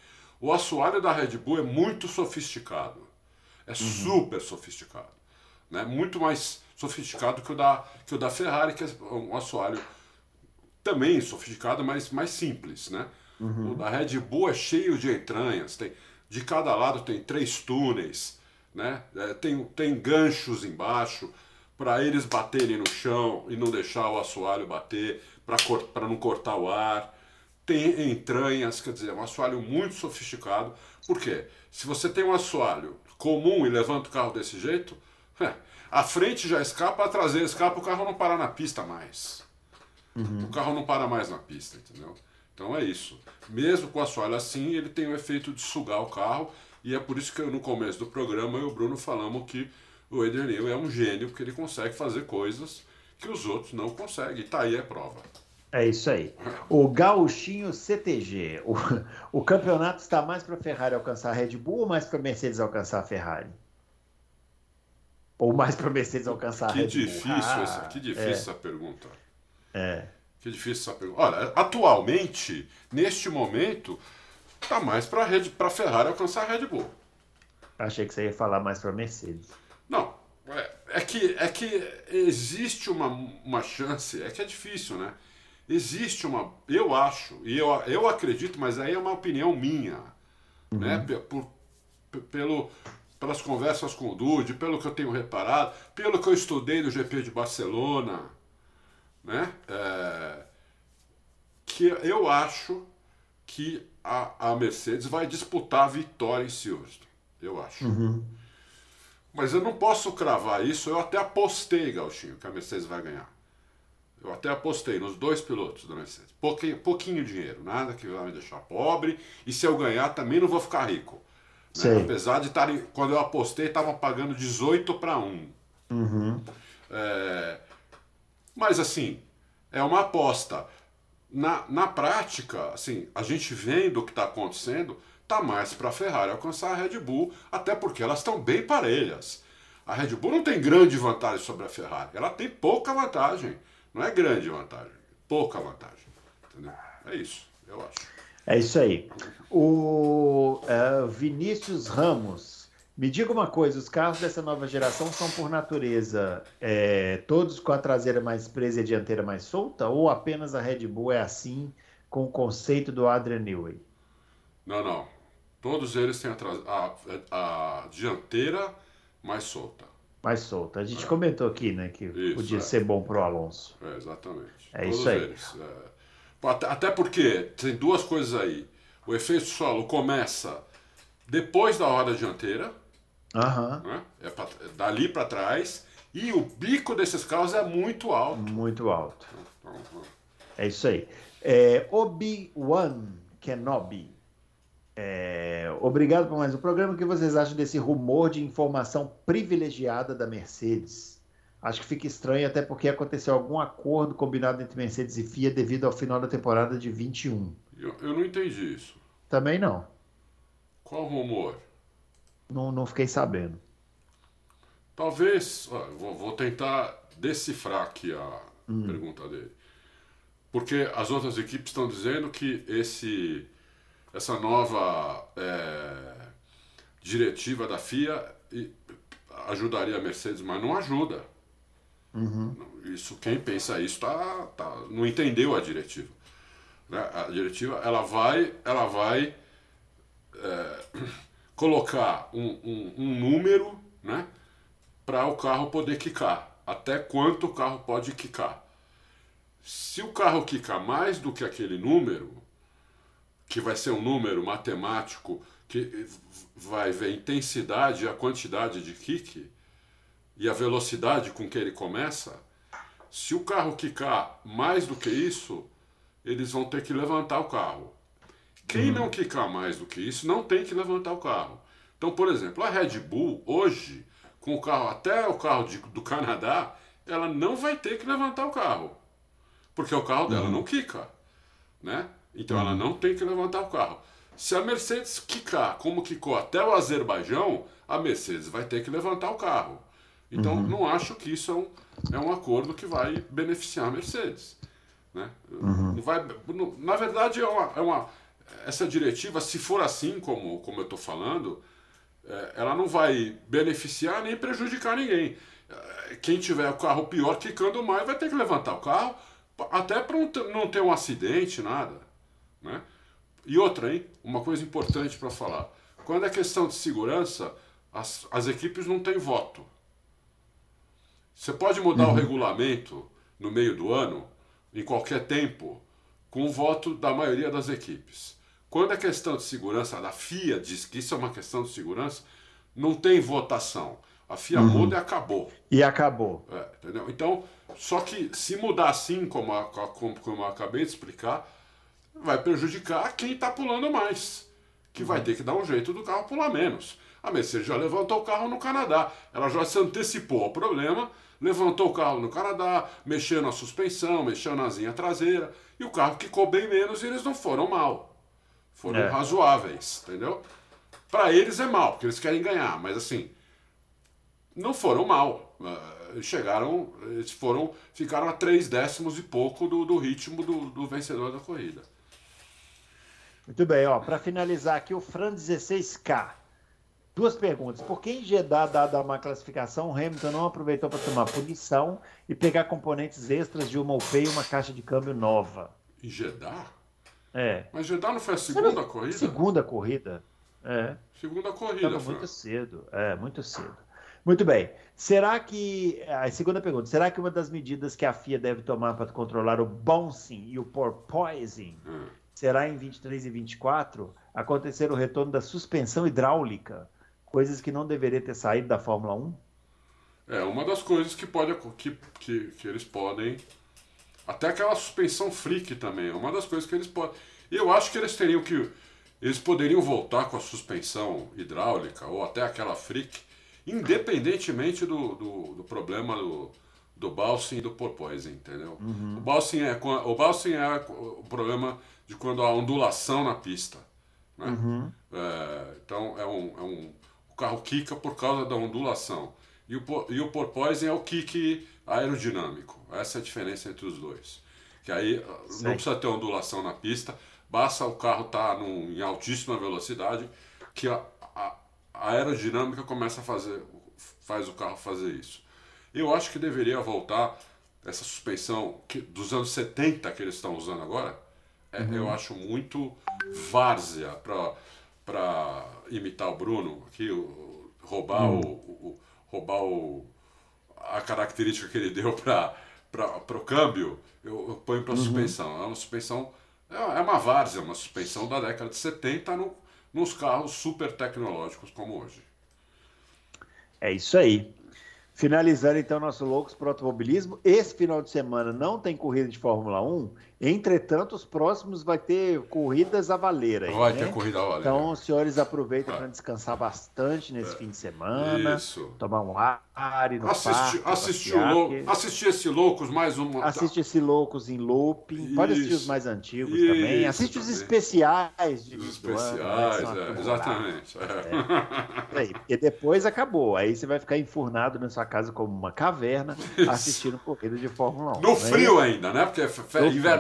O assoalho da Red Bull é muito sofisticado. É uhum. super sofisticado. Né? Muito mais sofisticado que o da, que o da Ferrari, que é um assoalho também sofisticado, mas mais simples. Né? Uhum. O da Red Bull é cheio de entranhas. Tem, de cada lado tem três túneis. Né? É, tem, tem ganchos embaixo para eles baterem no chão e não deixar o assoalho bater, para não cortar o ar tem entranhas, quer dizer, é um assoalho muito sofisticado. Por quê? Se você tem um assoalho comum e levanta o carro desse jeito, é, a frente já escapa, a traseira escapa, o carro não para na pista mais. Uhum. O carro não para mais na pista, entendeu? Então é isso. Mesmo com o assoalho assim, ele tem o efeito de sugar o carro, e é por isso que no começo do programa eu e o Bruno falamos que o Adrian Newey é um gênio, porque ele consegue fazer coisas que os outros não conseguem. E tá aí a prova. É isso aí. O Gauchinho CTG. O, o campeonato está mais para a Ferrari alcançar a Red Bull ou mais para a Mercedes alcançar a Ferrari? Ou mais para a Mercedes alcançar que a Red difícil Bull? Ah, essa, que difícil é. essa pergunta. É. Que difícil essa pergunta. Olha, atualmente, neste momento, está mais para a Ferrari alcançar a Red Bull. Achei que você ia falar mais para a Mercedes. Não, é, é, que, é que existe uma, uma chance, é que é difícil, né? Existe uma. Eu acho, e eu, eu acredito, mas aí é uma opinião minha, uhum. né? Por, pelo, pelas conversas com o Dude, pelo que eu tenho reparado, pelo que eu estudei no GP de Barcelona, né? É, que eu acho que a, a Mercedes vai disputar a vitória em Silverstone. Eu acho. Uhum. Mas eu não posso cravar isso. Eu até apostei, Gauchinho, que a Mercedes vai ganhar. Eu até apostei nos dois pilotos da Mercedes. Pouquinho, pouquinho dinheiro, nada que vai me deixar pobre. E se eu ganhar, também não vou ficar rico. Né? Apesar de estar. Quando eu apostei, estavam pagando 18 para 1. Uhum. É, mas assim, é uma aposta. Na, na prática, assim, a gente vendo o que está acontecendo, tá mais para a Ferrari alcançar a Red Bull, até porque elas estão bem parelhas. A Red Bull não tem grande vantagem sobre a Ferrari, ela tem pouca vantagem. Não é grande vantagem, pouca vantagem. Entendeu? É isso, eu acho. É isso aí. O uh, Vinícius Ramos, me diga uma coisa: os carros dessa nova geração são, por natureza, é, todos com a traseira mais presa e a dianteira mais solta? Ou apenas a Red Bull é assim, com o conceito do Adrian Newey? Não, não. Todos eles têm a, a, a dianteira mais solta mais solta. A gente é. comentou aqui, né, que isso, podia é. ser bom para o Alonso. É, exatamente. É Todos isso aí. Eles, é. até, porque tem duas coisas aí. O efeito solo começa depois da roda dianteira, uhum. né? é pra, é dali para trás, e o bico desses carros é muito alto. Muito alto. Então, é isso aí. É, Obi-Wan Kenobi é, obrigado por mais um programa. O que vocês acham desse rumor de informação privilegiada da Mercedes? Acho que fica estranho, até porque aconteceu algum acordo combinado entre Mercedes e FIA devido ao final da temporada de 21. Eu, eu não entendi isso. Também não. Qual rumor? Não, não fiquei sabendo. Talvez. Vou, vou, tentar decifrar aqui a hum. pergunta dele. Porque as outras equipes estão dizendo que esse essa nova é, diretiva da FIA ajudaria a Mercedes, mas não ajuda. Uhum. Isso quem pensa isso tá, tá, não entendeu a diretiva. Né? A diretiva ela vai, ela vai é, colocar um, um, um, número né, para o carro poder quicar. Até quanto o carro pode quicar. Se o carro quicar mais do que aquele número, que vai ser um número matemático que vai ver a intensidade e a quantidade de kick e a velocidade com que ele começa, se o carro quicar mais do que isso, eles vão ter que levantar o carro. Quem não quicar mais do que isso não tem que levantar o carro. Então, por exemplo, a Red Bull, hoje, com o carro até o carro de, do Canadá, ela não vai ter que levantar o carro. Porque o carro dela uhum. não quica. Né? Então ela não tem que levantar o carro. Se a Mercedes quicar como quicou até o Azerbaijão, a Mercedes vai ter que levantar o carro. Então uhum. não acho que isso é um, é um acordo que vai beneficiar a Mercedes. Né? Uhum. Não vai, não, na verdade, é uma, é uma, essa diretiva, se for assim como, como eu estou falando, é, ela não vai beneficiar nem prejudicar ninguém. É, quem tiver o carro pior quicando mais vai ter que levantar o carro, até para não ter um acidente, nada. Né? E outra, hein? Uma coisa importante para falar. Quando é questão de segurança, as, as equipes não têm voto. Você pode mudar uhum. o regulamento no meio do ano, em qualquer tempo, com o voto da maioria das equipes. Quando é questão de segurança, a FIA diz que isso é uma questão de segurança, não tem votação. A FIA uhum. muda e acabou. E acabou. É, entendeu? Então, só que se mudar assim, como, a, como, como eu acabei de explicar, vai prejudicar quem está pulando mais, que vai ter que dar um jeito do carro pular menos. A Mercedes já levantou o carro no Canadá, ela já se antecipou ao problema, levantou o carro no Canadá, mexeu na suspensão, mexeu na asinha traseira, e o carro quicou bem menos e eles não foram mal. Foram é. razoáveis, entendeu? Para eles é mal, porque eles querem ganhar, mas assim, não foram mal. Uh, chegaram, eles foram, ficaram a três décimos e pouco do, do ritmo do, do vencedor da corrida. Muito bem, ó. Para finalizar aqui, o Fran 16K. Duas perguntas. Por que em Jeddah, dada uma classificação, o Hamilton não aproveitou para tomar punição e pegar componentes extras de uma UP e uma caixa de câmbio nova? Em Jeddah? É. Mas Jeddah não foi a segunda corrida? Segunda corrida. É. Segunda corrida, Estava muito cedo. É, muito cedo. Muito bem. Será que. A segunda pergunta. Será que uma das medidas que a FIA deve tomar para controlar o bouncing e o porpoising hum será em 23 e 24 acontecer o retorno da suspensão hidráulica, coisas que não deveria ter saído da Fórmula 1? É, uma das coisas que, pode, que, que, que eles podem. Até aquela suspensão freak também, é uma das coisas que eles podem. Eu acho que eles teriam que. Eles poderiam voltar com a suspensão hidráulica ou até aquela freak, independentemente do, do, do problema do, do bouncing e do porpoising, entendeu? Uhum. O bouncing é o bouncing é o problema de quando há ondulação na pista. Né? Uhum. É, então é um, é um. O carro quica por causa da ondulação. E o, e o porpoising é o kick aerodinâmico. Essa é a diferença entre os dois. Que aí Sim. não precisa ter ondulação na pista, basta o carro estar tá em altíssima velocidade, que a, a, a aerodinâmica começa a fazer, faz o carro fazer isso. Eu acho que deveria voltar essa suspensão que, dos anos 70 que eles estão usando agora, uhum. eu acho muito várzea para imitar o Bruno aqui, o, roubar, uhum. o, o, roubar o, a característica que ele deu para o câmbio, eu, eu ponho para uhum. suspensão. É uma suspensão, é, é uma várzea, uma suspensão da década de 70 no, nos carros super tecnológicos como hoje. É isso aí. Finalizando então nosso Loucos para o Automobilismo, esse final de semana não tem corrida de Fórmula 1, entretanto, os próximos vai ter corridas a valer aí. Vai né? ter corrida a valer. Então, os senhores aproveitem para descansar bastante nesse é. fim de semana. Isso. Tomar um ar e no Assisti, parque, assistir, o assistir esse Loucos mais um. Assiste esse Loucos em looping. Pode assistir os mais antigos Isso, também. Assiste os especiais de Os especiais, ano, né? é, exatamente. É. Aí, porque depois acabou. Aí você vai ficar enfurnado na sua casa como uma caverna Isso. assistindo corrida de Fórmula 1. No né? frio ainda, né? Porque é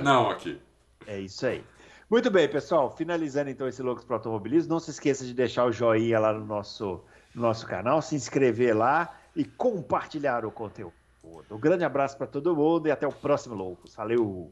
invernão aqui. É isso aí. Muito bem, pessoal. Finalizando então esse Loucos para Automobilismo, não se esqueça de deixar o joinha lá no nosso, no nosso canal, se inscrever lá e compartilhar o conteúdo. Um grande abraço para todo mundo e até o próximo Loucos. Valeu!